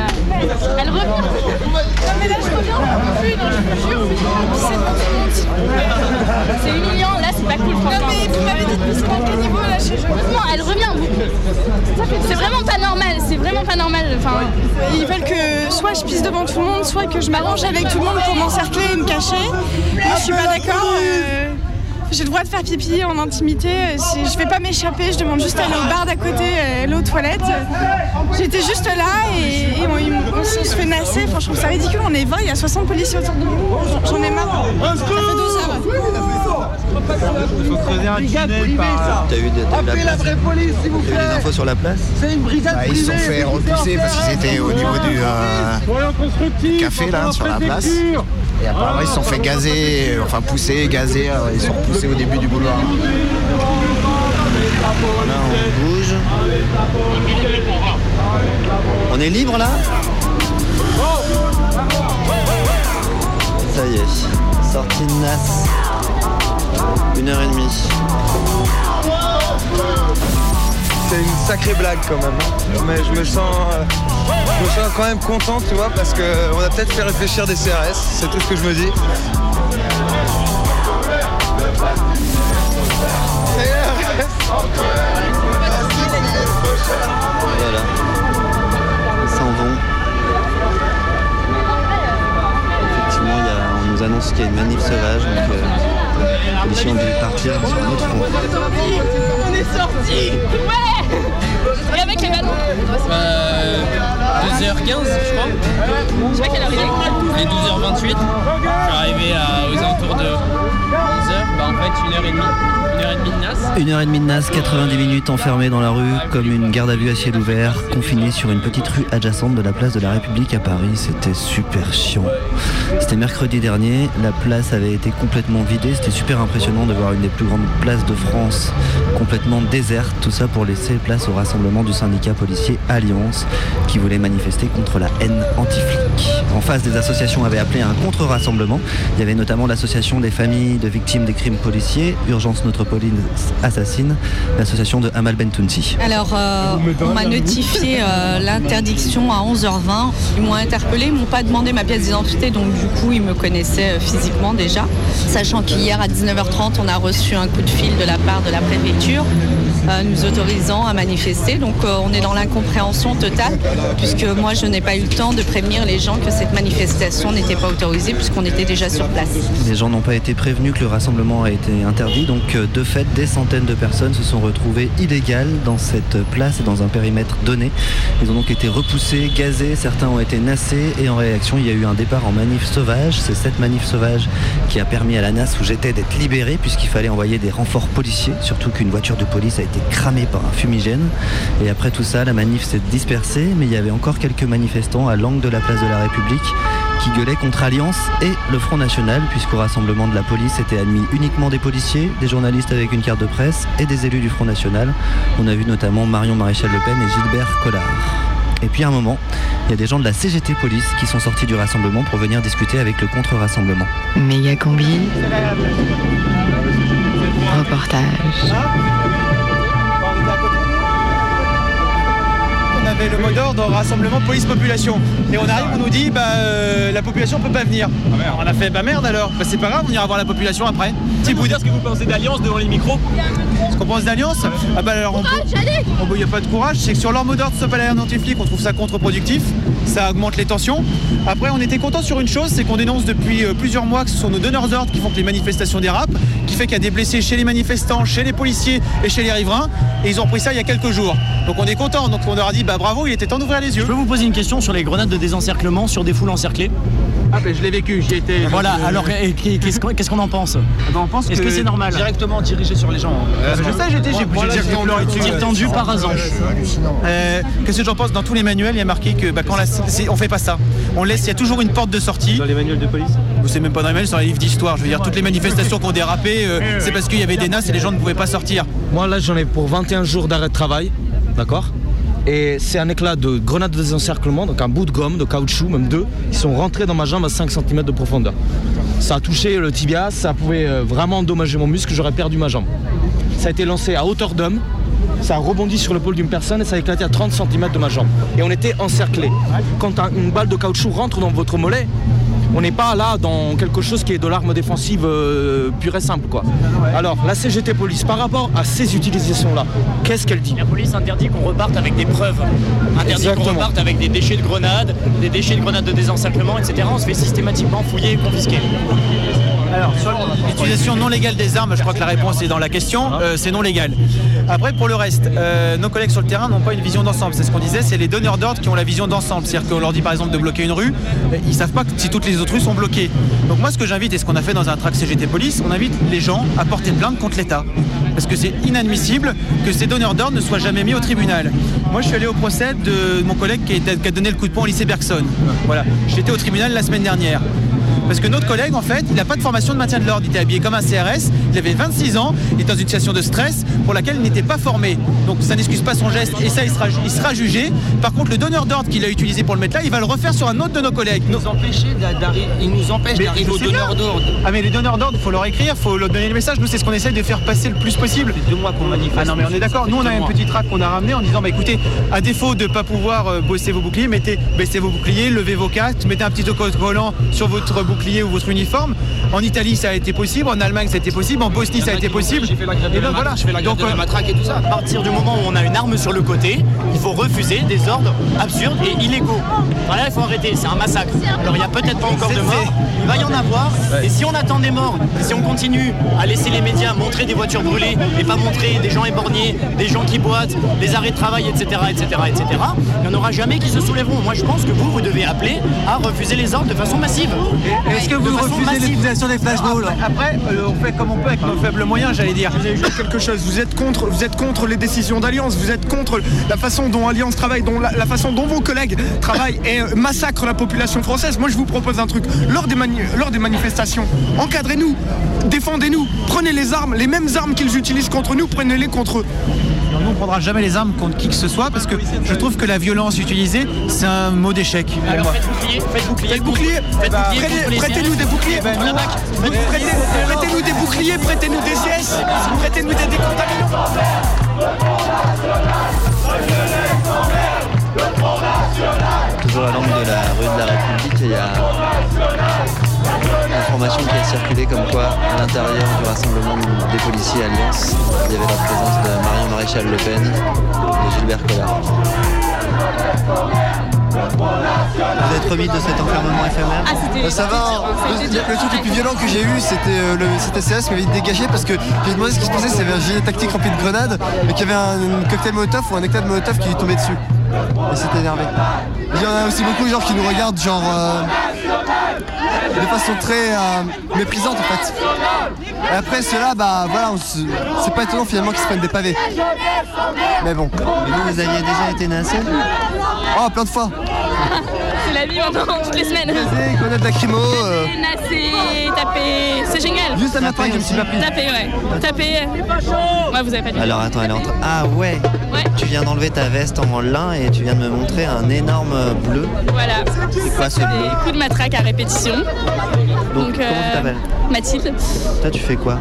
Elle revient. Non, mais là, je reviens. Plus, non, je vous jure. C'est humiliant. Là, c'est pas cool, franchement. Non, mais vous m'avez C'est à quel niveau là chez Heureusement, elle revient. C'est vraiment pas normal, c'est vraiment pas normal. Enfin, Ils veulent que soit je pisse devant tout le monde, soit que je m'arrange avec tout le monde pour m'encercler et me cacher. Moi, je suis pas d'accord. euh, J'ai le droit de faire pipi en intimité. si Je vais pas m'échapper, je demande juste à aller au bar d'à côté, aller aux toilettes. J'étais juste là et, et on, ils- on se se fait nasser. Enfin, je trouve ça ridicule. On est 20, il y a 60 policiers autour de nous. J'en- ai marre. Ça fait 12 heures. Il faut creuser un tunnel par. T'as eu de, Appelez la vraie police, s'il vous T'as eu plaît. des infos sur la place C'est une brigade Bah, ils se sont fait c'est repousser parce qu'ils étaient au niveau du euh, café là sur la place. Et apparemment ils se sont fait gazer, enfin pousser, gazer, ils sont repoussés au début du boulevard. Là on bouge. On est libre là? Ça y est, sortie de Nas. Une heure et demie. C'est une sacrée blague quand même. hein. Mais je me sens, euh, je me sens quand même content, tu vois, parce qu'on a peut-être fait réfléchir des CRS, c'est tout ce que je me dis. Voilà. Ils s'en vont. Effectivement, y a- on nous annonce qu'il y a une manif sauvage, euh, ont dû partir sur un autre front. on est sortis Ouais Et avec les ballons 2h15 je crois. Je sais pas quelle heure il est. Il est 12h28. Je suis arrivé à- aux alentours de 11h. Bah en fait 1h30. 1h30 de NAS. Une heure et demie de NAS, 90 minutes enfermé dans la rue, comme une garde à vue à ciel ouvert, confiné sur une petite rue adjacente de la place de la République à Paris. C'était super chiant. C'était mercredi dernier, la place avait été complètement vidée. C'était super impressionnant de voir une des plus grandes places de France complètement déserte. Tout ça pour laisser place au rassemblement du syndicat policier Alliance qui voulait manifester contre la haine anti-flic. En face, des associations avaient appelé à un contre-rassemblement. Il y avait notamment l'association des familles de victimes des crimes policiers, Urgence Notre Police Assassine, l'association de Amal Bentounsi. Alors, euh, on m'a notifié euh, l'interdiction à 11h20. Ils m'ont interpellé, ils m'ont pas demandé ma pièce d'identité, donc du coup, ils me connaissaient euh, physiquement déjà. Sachant qu'hier à 19h30, on a reçu un coup de fil de la part de la préfecture nous autorisant à manifester. Donc, euh, on est dans l'incompréhension totale, puisque moi, je n'ai pas eu le temps de prévenir les gens que cette manifestation n'était pas autorisée, puisqu'on était déjà sur place. Les gens n'ont pas été prévenus que le rassemblement a été interdit, donc euh, de fait, des centaines de personnes se sont retrouvées illégales dans cette place et dans un périmètre donné. Ils ont donc été repoussés, gazés, certains ont été nassés et en réaction, il y a eu un départ en manif sauvage. C'est cette manif sauvage qui a permis à la NAS où j'étais d'être libéré puisqu'il fallait envoyer des renforts policiers, surtout qu'une voiture de police a été cramée par un fumigène. Et après tout ça, la manif s'est dispersée, mais il y avait encore quelques manifestants à l'angle de la place de la République qui gueulaient contre Alliance et le Front National, puisqu'au rassemblement de la police étaient admis uniquement des policiers, des journalistes avec une carte de presse et des élus du Front National. On a vu notamment Marion Maréchal Le Pen et Gilbert Collard. Et puis à un moment, il y a des gens de la CGT Police qui sont sortis du rassemblement pour venir discuter avec le contre-rassemblement. Méga combi. Reportage. Le mot d'ordre rassemblement police-population. Et on arrive, on nous dit bah euh, la population peut pas venir. on a fait bah merde alors. Bah c'est pas grave, on ira voir la population après. Si vous dire ce que vous pensez d'Alliance devant les micros Ce qu'on pense d'Alliance Ah bah alors on il n'y a pas de courage, c'est que sur leur mot d'ordre stop à la anti-flic, on trouve ça contre-productif, ça augmente les tensions. Après on était content sur une chose, c'est qu'on dénonce depuis euh, plusieurs mois que ce sont nos donneurs d'ordre qui font que les manifestations dérapent, qu'il y a des blessés chez les manifestants, chez les policiers et chez les riverains, et ils ont pris ça il y a quelques jours. Donc on est content, donc on leur a dit bah bravo, il était temps d'ouvrir les yeux. Je peux vous poser une question sur les grenades de désencerclement sur des foules encerclées? Ah ben je l'ai vécu, j'y étais. Voilà, donc, euh, alors qu'est-ce qu'on en pense on pense Est-ce que c'est normal Directement dirigé sur les gens. hein. je sais, j'étais, j'ai. Tir tendu par hasard. Euh, Qu'est-ce que j'en pense Dans tous les manuels, il y a marqué que bah, quand la, on fait pas ça. On laisse, il y a toujours une porte de sortie. Dans les manuels de police C'est même pas dans les manuels, c'est dans les livres d'histoire. Je veux dire, toutes les manifestations qui ont dérapé, euh, c'est parce qu'il y avait des nasses et les gens ne pouvaient pas sortir. Moi là j'en ai pour 21 jours d'arrêt de travail, d'accord Et c'est un éclat de grenade de désencerclement, donc un bout de gomme, de caoutchouc, même deux, qui sont rentrés dans ma jambe à 5 cm de profondeur. Ça a touché le tibia, ça pouvait euh, vraiment endommager mon muscle, j'aurais perdu ma jambe. Ça a été lancé à hauteur d'homme, ça a rebondi sur l'épaule d'une personne et ça a éclaté à 30 cm de ma jambe. Et on était encerclés. Quand un- une balle de caoutchouc rentre dans votre mollet, On n'est pas là dans quelque chose qui est de l'arme défensive euh, pure et simple. Quoi. Alors, la CGT Police, par rapport à ces utilisations-là, qu'est-ce qu'elle dit? La police interdit qu'on reparte avec des preuves. Interdit qu'on reparte avec des déchets de grenades, des déchets de grenades de désencerclement, etc. On se fait systématiquement fouiller et confisquer. Alors, sur l'utilisation non légale des armes, je crois que la réponse est dans la question, euh, c'est non légal. Après, pour le reste, euh, nos collègues sur le terrain n'ont pas une vision d'ensemble. C'est ce qu'on disait, c'est les donneurs d'ordre qui ont la vision d'ensemble. C'est-à-dire qu'on leur dit par exemple de bloquer une rue, ils savent pas que si toutes les autres rues sont bloquées. Donc moi, ce que j'invite et ce qu'on a fait dans un track CGT Police, on invite les gens à porter plainte contre l'État. Parce que c'est inadmissible que ces donneurs d'ordre ne soient jamais mis au tribunal. Moi, je suis allé au procès de mon collègue qui a, qui a donné le coup de poing au lycée Bergson. Voilà, j'étais au tribunal la semaine dernière. Parce que notre collègue, en fait, il n'a pas de formation de maintien de l'ordre. Il était habillé comme un CRS, il avait 26 ans, il est dans une situation de stress pour laquelle il n'était pas formé. Donc ça n'excuse pas son geste et ça, il sera, il sera jugé. Par contre, le donneur d'ordre qu'il a utilisé pour le mettre là, il va le refaire sur un autre de nos collègues. nous empêcher il nous empêche d'arriver donneurs bien. d'ordre. Ah mais les donneurs d'ordre, il faut leur écrire, il faut leur donner le message. Nous, c'est ce qu'on essaie de faire passer le plus possible. deux mois qu'on manifeste. Ah non mais on est d'accord. Nous, on a Deux un mois. petit tract qu'on a ramené en disant, bah écoutez, à défaut de pas pouvoir euh, bosser vos boucliers, mettez, baissez vos boucliers, levez vos casques, mettez un petit autocollant sur votre bouclier ou votre uniforme. En Italie, ça a été possible. En Allemagne, ça a été possible. En Bosnie, ça a été possible. J'ai fait la grève de Et la donc matraque, voilà. je fais la grève Donc, de la euh, matraque et tout ça. À partir du moment où on a une arme sur le côté, il faut refuser des ordres absurdes et illégaux. Voilà, il faut arrêter, c'est un massacre. Alors il n'y a peut-être pas encore de morts, il va y en avoir. Et si on attend des morts, et si on continue à laisser les médias montrer des voitures brûlées et pas montrer des gens éborgnés, des gens qui boitent, des arrêts de travail, etc., etc., etc., il n'y en aura jamais qui se soulèveront. Moi je pense que vous, vous devez appeler à refuser les ordres de façon massive. Est-ce que vous refusez l'utilisation des flashballs Après, euh, on fait comme on peut avec nos faibles moyens, j'allais dire. Vous avez juste quelque chose. Vous êtes contre, vous êtes contre les décisions d'Alliance. Vous êtes contre la façon dont Alliance travaille, dont la, la façon dont vos collègues travaillent et euh, massacrent la population française. Moi, je vous propose un truc. Lors des, mani- lors des manifestations, encadrez-nous, défendez-nous, prenez les armes, les mêmes armes qu'ils utilisent contre nous, prenez-les contre eux. Nous, on ne prendra jamais les armes contre qui que ce soit parce que je trouve que la violence utilisée, c'est un mot d'échec. Alors faites bouclier, faites bouclier. Faites bouclier. Faites Bah, bouclier prêtez- Prêtez-nous des boucliers. Nous, Prêtez- Prêtez- Prêtez-nous des boucliers, prêtez-nous des CS, prêtez-nous des décontaminants. Toujours à l'angle de la rue de la République, il y a une information qui a circulé comme quoi à l'intérieur du rassemblement des policiers Alliance, il y avait la présence de Marion Maréchal Le Pen et de Gilbert Collard. Vous êtes remis de cet enfermement éphémère Ah, Bah, ça va, le, le truc le plus violent que j'ai eu c'était euh, le CTCS qui m'avait dégagé parce que j'ai demandé ce qui se passait, c'était un gilet tactique rempli de grenades mais qu'il y avait un, cocktail molotov ou un cocktail molotov qui lui tombait dessus. Et c'était énervé. Il y en a aussi beaucoup genre qui nous regardent genre euh, de façon très euh, méprisante en fait. Et après ceux-là, bah voilà, c'est pas étonnant finalement qu'ils se prennent des pavés. Mais bon. Et vous, vous aviez déjà été nassé? Oh plein de fois. *laughs* C'est la vie maintenant, toutes les semaines. Gazé, grenades lacrymo. euh, Nassé, tapé, c'est génial. Juste un matin, je me suis pas pris. Tapé, ouais. Tapé. Ouais, vous avez pas dit. Alors attends, elle est en train. Ah ouais, Ouais. Tu viens d'enlever ta veste en lin et tu viens de me montrer un énorme bleu. Voilà. C'est quoi ce Des bleu coups de matraque à répétition. Donc, comment tu t'appelles? Mathilde. Toi, tu fais quoi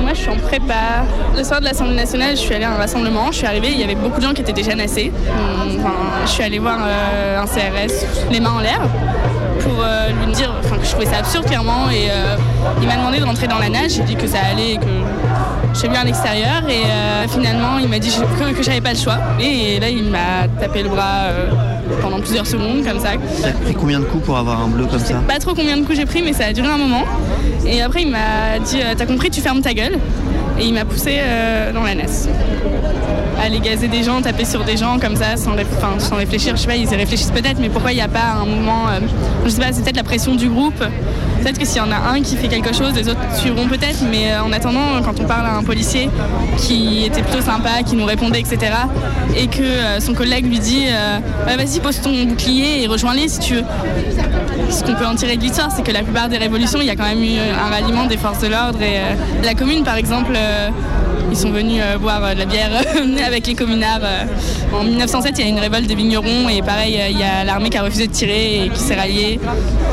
Moi, je suis en prépa. Le soir de l'Assemblée nationale, je suis allée à un rassemblement. Je suis arrivée, il y avait beaucoup de gens qui étaient déjà nassés. Enfin, je suis allée voir euh, un CRS, les mains en l'air, pour euh, lui dire enfin, que je trouvais ça absurde, clairement. Et euh, il m'a demandé de rentrer dans la nage. J'ai dit que ça allait et que j'ai vu à l'extérieur. Et euh, finalement, il m'a dit que, que j'avais pas le choix. Et là, il m'a tapé le bras euh, pendant plusieurs secondes, comme ça. T'as pris combien de coups pour avoir un bleu comme ça Pas trop combien de coups j'ai pris, mais ça a duré un moment. Et après, il m'a dit euh, T'as compris, tu fermes ta gueule. Et il m'a poussé euh, dans la nasse. Aller gazer des gens, taper sur des gens comme ça, sans, ré- enfin, sans réfléchir. Je sais pas, ils y réfléchissent peut-être, mais pourquoi il n'y a pas un mouvement euh, Je sais pas, c'est peut-être la pression du groupe. Peut-être que s'il y en a un qui fait quelque chose, les autres suivront peut-être. Mais euh, en attendant, quand on parle à un policier qui était plutôt sympa, qui nous répondait, etc., et que euh, son collègue lui dit euh, Bah, Vas-y, pose ton bouclier et rejoins-les si tu veux ce qu'on peut en tirer de l'histoire, c'est que la plupart des révolutions, il y a quand même eu un ralliement des forces de l'ordre. Et la commune, par exemple, ils sont venus euh, boire euh, de la bière *laughs* avec les communards. euh. En 1907, il y a une révolte des vignerons et pareil, euh, il y a l'armée qui a refusé de tirer et qui s'est ralliée.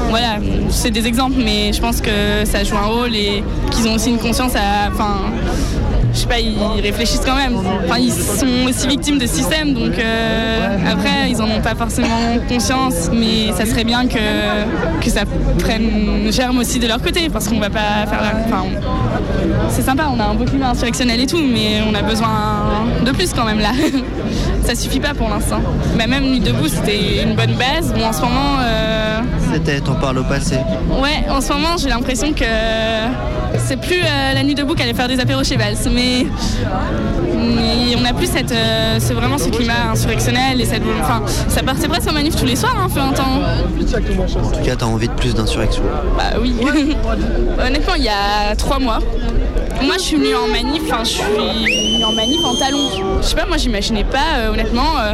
Voilà, c'est des exemples, mais je pense que ça joue un rôle et qu'ils ont aussi une conscience à. Enfin, je sais pas, ils réfléchissent quand même. Enfin, ils sont aussi victimes de ce système, donc euh, après, ils en ont pas forcément conscience, mais ça serait bien que, que ça prenne germe aussi de leur côté, parce qu'on va pas faire la. Enfin, on- c'est sympa, on a un beau climat insurrectionnel et tout, mais on a besoin de plus quand même là. *laughs* ça suffit pas pour l'instant. Mais même Nuit debout, c'était une bonne base. Bon, en ce moment. euh, C'était, on parle au passé. Ouais, en ce moment, j'ai l'impression que c'est plus euh, la nuit debout qu'aller faire des apéros chez Valls, mais, mais on n'a plus cette, euh, vraiment ce climat insurrectionnel et cette, enfin, ça partait presque en manif tous les soirs, hein, fait un temps. En tout cas, t'as envie de plus d'insurrection. Bah oui. *laughs* Honnêtement, il y a trois mois. Moi, je suis venue en manif, enfin, je suis venue en manif en talons. Je sais pas, moi, j'imaginais pas, euh, honnêtement, euh,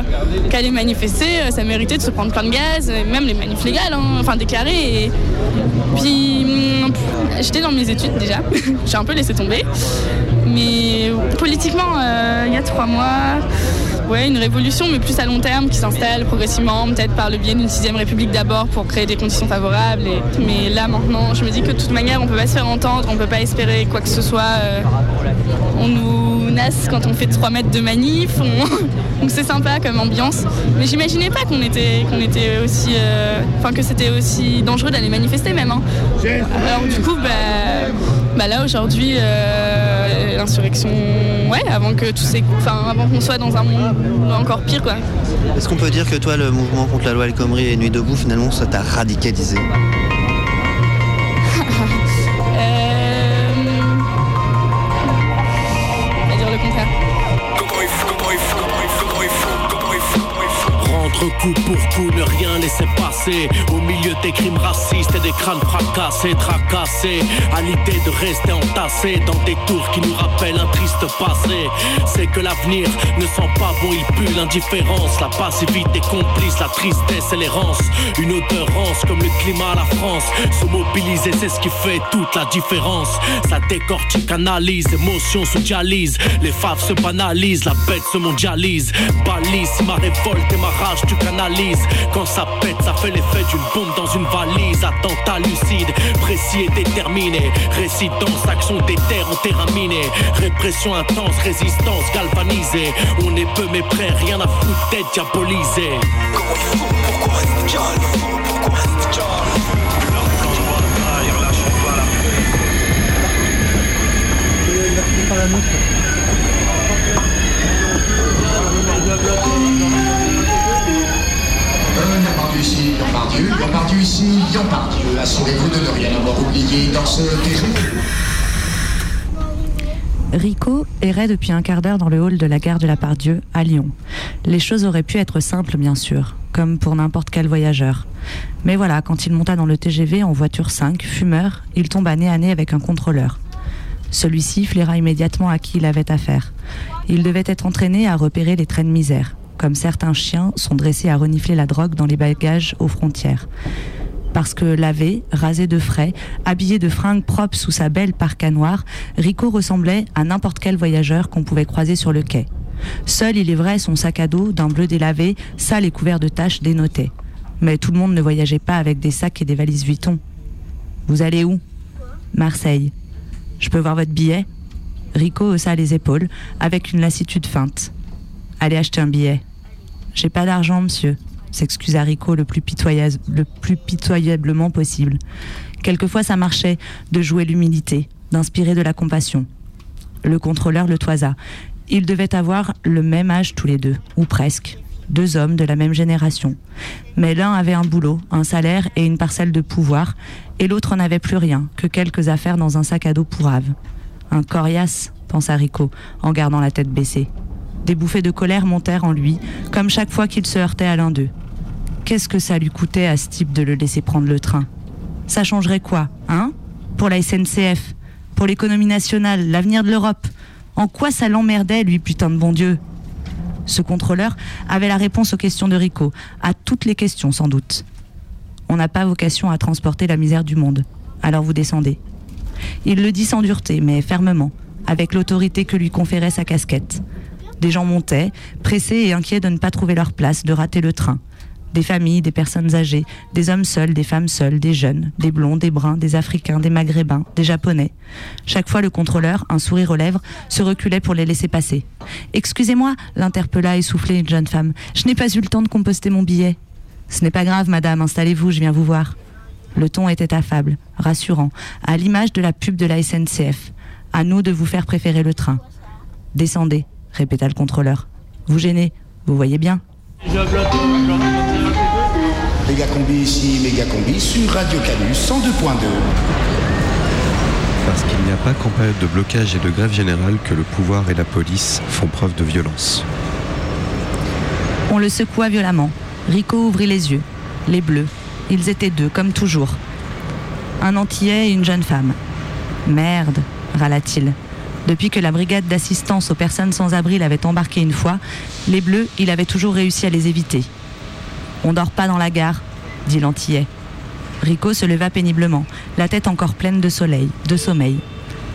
qu'aller manifester, euh, ça méritait de se prendre plein de gaz, même les manifs légales, hein, enfin déclarés. Et... Puis, j'étais dans mes études déjà, *laughs* j'ai un peu laissé tomber. Mais politiquement, euh, il y a trois mois, ouais, une révolution, mais plus à long terme, qui s'installe progressivement, peut-être par le biais d'une sixième république d'abord pour créer des conditions favorables. et- Mais là, maintenant, je me dis que de toute manière, on peut pas se faire entendre, on peut pas espérer quoi que ce soit. euh, on nous nasse quand on fait 3 mètres de manif, on- *laughs* donc c'est sympa comme ambiance. Mais j'imaginais pas qu'on était, qu'on était aussi, euh, enfin que c'était aussi dangereux d'aller manifester même. hein. Alors du coup, bah, bah là aujourd'hui, euh, l'insurrection, ouais, avant que ces, enfin avant qu'on soit dans un monde encore pire quoi. Est-ce qu'on peut dire que toi, le mouvement contre la loi El Khomri et Nuit debout, finalement, ça t'a radicalisé? Rentre coup pour coup, ne rien laisser passer. Au milieu des crimes racistes et des crânes fracassés, tracassés. À l'idée de rester entassés dans des tours qui nous rappellent un triste passé. C'est que l'avenir ne sent pas bon, il pue l'indifférence. La passivité complice, la tristesse et l'errance. Une odeur rance comme le climat à la France. Se mobiliser, c'est ce qui fait toute la différence. Ça décortique, analyse, émotion sous dialyse. Les faves se banalisent, la bête se mondialise. Balise ma révolte et ma rage tu canalises. Quand ça pète, ça fait l'effet d'une bombe dans une valise. Attentat lucide, précis et déterminé. Résidence, action des terres enterraminées. Répression intense, résistance galvanisée. On est peu mais prêt, rien à foutre d'être diabolisé. Lyon Lyon Pardieu ici, Lyon Pardieu. Assurez-vous de ne rien avoir oublié dans ce TGV. Rico errait depuis un quart d'heure dans le hall de la gare de la Pardieu, à Lyon. Les choses auraient pu être simples, bien sûr, comme pour n'importe quel voyageur. Mais voilà, quand il monta dans le TGV en voiture 5, fumeur, il tomba nez à nez avec un contrôleur. Celui-ci flaira immédiatement à qui il avait affaire. Il devait être entraîné à repérer les trains de misère, comme certains chiens sont dressés à renifler la drogue dans les bagages aux frontières parce que lavé, rasé de frais, habillé de fringues propres sous sa belle parka noire, Rico ressemblait à n'importe quel voyageur qu'on pouvait croiser sur le quai. Seul, il est vrai, son sac à dos, d'un bleu délavé, sale et couvert de taches, dénotait. Mais tout le monde ne voyageait pas avec des sacs et des valises Vuitton. Vous allez où? Marseille. Je peux voir votre billet? Rico haussa les épaules, avec une lassitude feinte. Allez acheter un billet. J'ai pas d'argent, monsieur s'excusa Rico le plus, pitoyablement possible. Quelquefois, ça marchait de jouer l'humilité, d'inspirer de la compassion. Le contrôleur le toisa. Ils devaient avoir le même âge tous les deux, ou presque. Deux hommes de la même génération. Mais l'un avait un boulot, un salaire et une parcelle de pouvoir, et l'autre n'avait plus rien que quelques affaires dans un sac à dos pourrave. Un coriace, pensa Rico, en gardant la tête baissée. Des bouffées de colère montèrent en lui, comme chaque fois qu'il se heurtait à l'un d'eux. Qu'est-ce que ça lui coûtait à ce type de le laisser prendre le train? Ça changerait quoi, hein? Pour la SNCF, pour l'économie nationale, l'avenir de l'Europe? En quoi ça l'emmerdait, lui, putain de bon Dieu? Ce contrôleur avait la réponse aux questions de Rico, à toutes les questions sans doute. On n'a pas vocation à transporter la misère du monde, alors vous descendez. Il le dit sans dureté, mais fermement, avec l'autorité que lui conférait sa casquette. Des gens montaient, pressés et inquiets de ne pas trouver leur place, de rater le train. Des familles, des personnes âgées, des hommes seuls, des femmes seules, des jeunes, des blonds, des bruns, des africains, des maghrébins, des japonais. Chaque fois, le contrôleur, un sourire aux lèvres, se reculait pour les laisser passer. Excusez-moi, l'interpella essoufflée une jeune femme. Je n'ai pas eu le temps de composter mon billet. Ce n'est pas grave, madame, installez-vous, je viens vous voir. Le ton était affable, rassurant, à l'image de la pub de la SNCF. À nous de vous faire préférer le train. Descendez, répéta le contrôleur. Vous gênez, vous voyez bien. Méga combi ici, méga combi sur Radio Canus 102.2. Parce qu'il n'y a pas qu'en période de blocage et de grève générale que le pouvoir et la police font preuve de violence. On le secoua violemment. Rico ouvrit les yeux. Les bleus. Ils étaient deux, comme toujours. Un Antillais et une jeune femme. Merde, râla-t-il. Depuis que la brigade d'assistance aux personnes sans abri l'avait embarqué une fois, les bleus, il avait toujours réussi à les éviter. On dort pas dans la gare, dit l'Antillais. Rico se leva péniblement, la tête encore pleine de soleil, de sommeil.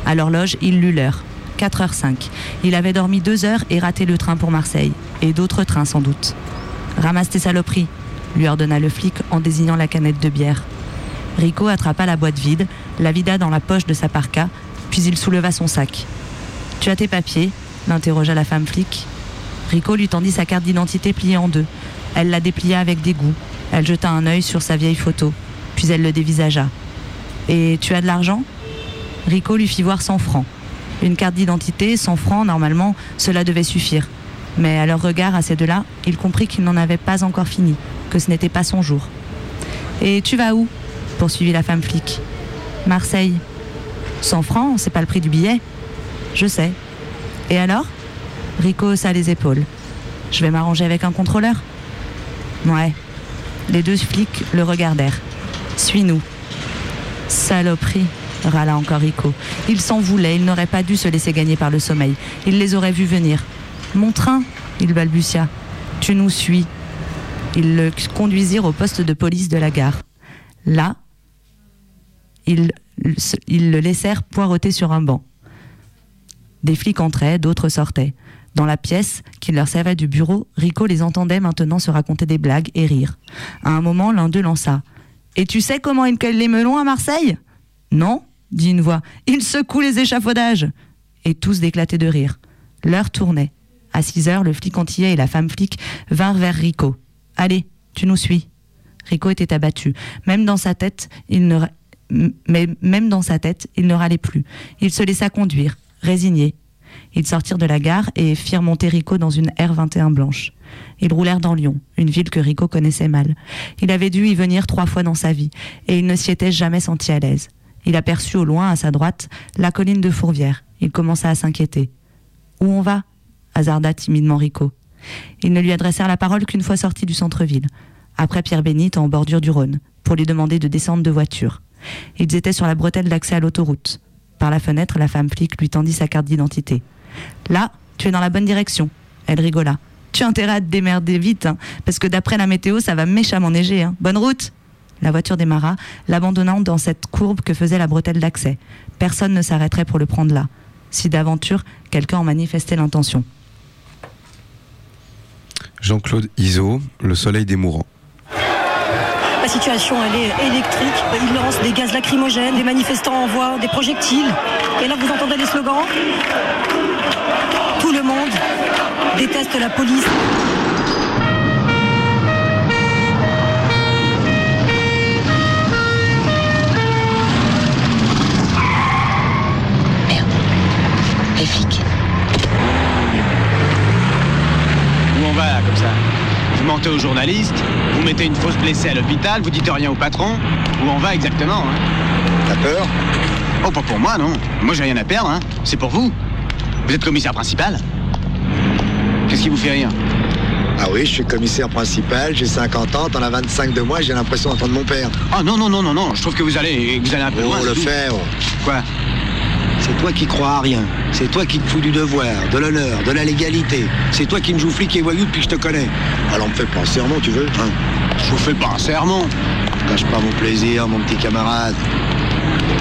À l'horloge, il lut l'heure. 4h05. Il avait dormi deux heures et raté le train pour Marseille. Et d'autres trains sans doute. Ramasse tes saloperies, lui ordonna le flic en désignant la canette de bière. Rico attrapa la boîte vide, la vida dans la poche de sa parka, puis il souleva son sac. Tu as tes papiers? l'interrogea la femme flic. Rico lui tendit sa carte d'identité pliée en deux. Elle la déplia avec dégoût. Elle jeta un œil sur sa vieille photo, puis elle le dévisagea. Et tu as de l'argent? Rico lui fit voir 100 francs. Une carte d'identité, 100 francs, normalement, cela devait suffire. Mais à leur regard, à ces deux-là, il comprit qu'il n'en avait pas encore fini, que ce n'était pas son jour. Et tu vas où? poursuivit la femme flic. Marseille. 100 francs, c'est pas le prix du billet. Je sais. Et alors? Rico haussa les épaules. Je vais m'arranger avec un contrôleur Ouais. Les deux flics le regardèrent. Suis-nous. Saloperie, râla encore Rico. Il s'en voulait, il n'aurait pas dû se laisser gagner par le sommeil. Il les aurait vus venir. Mon train, il balbutia. Tu nous suis. Ils le conduisirent au poste de police de la gare. Là, ils, ils le laissèrent poireauter sur un banc. Des flics entraient, d'autres sortaient. Dans la pièce qui leur servait du bureau, Rico les entendait maintenant se raconter des blagues et rire. À un moment, l'un d'eux lança Et tu sais comment ils cueillent les melons à Marseille? Non dit une voix. Ils secouent les échafaudages Et tous d'éclater de rire. L'heure tournait. À 6 heures, le flic antillais et la femme flic vinrent vers Rico. Allez, tu nous suis. Rico était abattu. Même dans sa tête, il ne, mais même dans sa tête, il ne râlait plus. Il se laissa conduire, résigné. Ils sortirent de la gare et firent monter Rico dans une R21 blanche. Ils roulèrent dans Lyon, une ville que Rico connaissait mal. Il avait dû y venir trois fois dans sa vie, et il ne s'y était jamais senti à l'aise. Il aperçut au loin, à sa droite, la colline de Fourvière. Il commença à s'inquiéter. Où on va? hasarda timidement Rico. Ils ne lui adressèrent la parole qu'une fois sortis du centre-ville, après Pierre Bénite en bordure du Rhône, pour lui demander de descendre de voiture. Ils étaient sur la bretelle d'accès à l'autoroute. Par la fenêtre, la femme flic lui tendit sa carte d'identité. Là, tu es dans la bonne direction. Elle rigola. Tu as intérêt à te démerder vite, hein, parce que d'après la météo, ça va méchamment neiger. Hein. Bonne route La voiture démarra, l'abandonnant dans cette courbe que faisait la bretelle d'accès. Personne ne s'arrêterait pour le prendre là. Si d'aventure, quelqu'un en manifestait l'intention. Jean-Claude Iso, Le soleil des mourants. La situation, elle est électrique. Il lance des gaz lacrymogènes, des manifestants envoient des projectiles. Et là, vous entendez les slogans? Déteste la police. Les flics. Où on va là, comme ça? Vous mentez aux journalistes, vous mettez une fausse blessée à l'hôpital, vous dites rien au patron. Où on va exactement hein? T'as peur? Oh, pas pour moi, non. Moi, j'ai rien à perdre, hein. C'est pour vous. Vous êtes commissaire principal Qu'est-ce qui vous fait rire Ah oui, je suis commissaire principal, j'ai 50 ans, t'en as 25 de moi, j'ai l'impression d'entendre mon père. Ah non, non, non, non, non, je trouve que vous allez, vous allez un peu loin. Oh, le c'est tout. faire. Quoi C'est toi qui crois à rien. C'est toi qui te fous du devoir, de l'honneur, de la légalité. C'est toi qui me joue flic et voyou depuis que je te connais. Alors me fais pas un sermon, tu veux hein Je vous fais pas un sermon. Cache pas mon plaisir, mon petit camarade.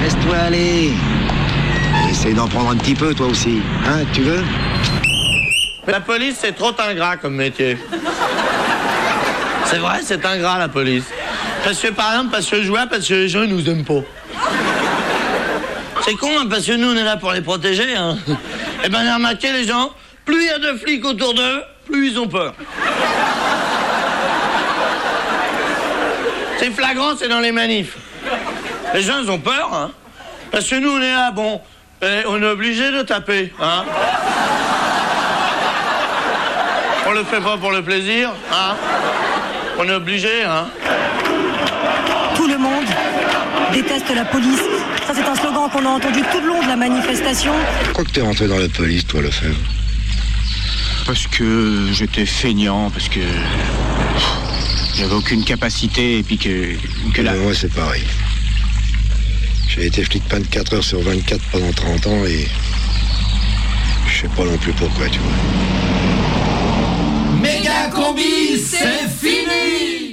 Laisse-toi aller. Essaye d'en prendre un petit peu, toi aussi. Hein, tu veux La police, c'est trop ingrat comme métier. C'est vrai, c'est ingrat la police. Parce que par exemple, parce que je vois, parce que les gens ils nous aiment pas. C'est con, hein, parce que nous on est là pour les protéger. Hein. Eh ben, j'ai remarqué les gens, plus il y a de flics autour d'eux, plus ils ont peur. C'est flagrant, c'est dans les manifs. Les gens, ils ont peur, hein. Parce que nous, on est là, bon, eh, on est obligé de taper, hein. On le fait pas pour le plaisir, hein. On est obligé, hein. Tout le monde déteste la police. Ça, c'est un slogan qu'on a entendu tout le long de la manifestation. Pourquoi que t'es rentré dans la police, toi, Lefebvre Parce que j'étais feignant, parce que j'avais aucune capacité et puis que, que la... Moi, c'est pareil. J'ai été flic 24 heures sur 24 pendant 30 ans et je sais pas non plus pourquoi, tu vois. combi, c'est fini.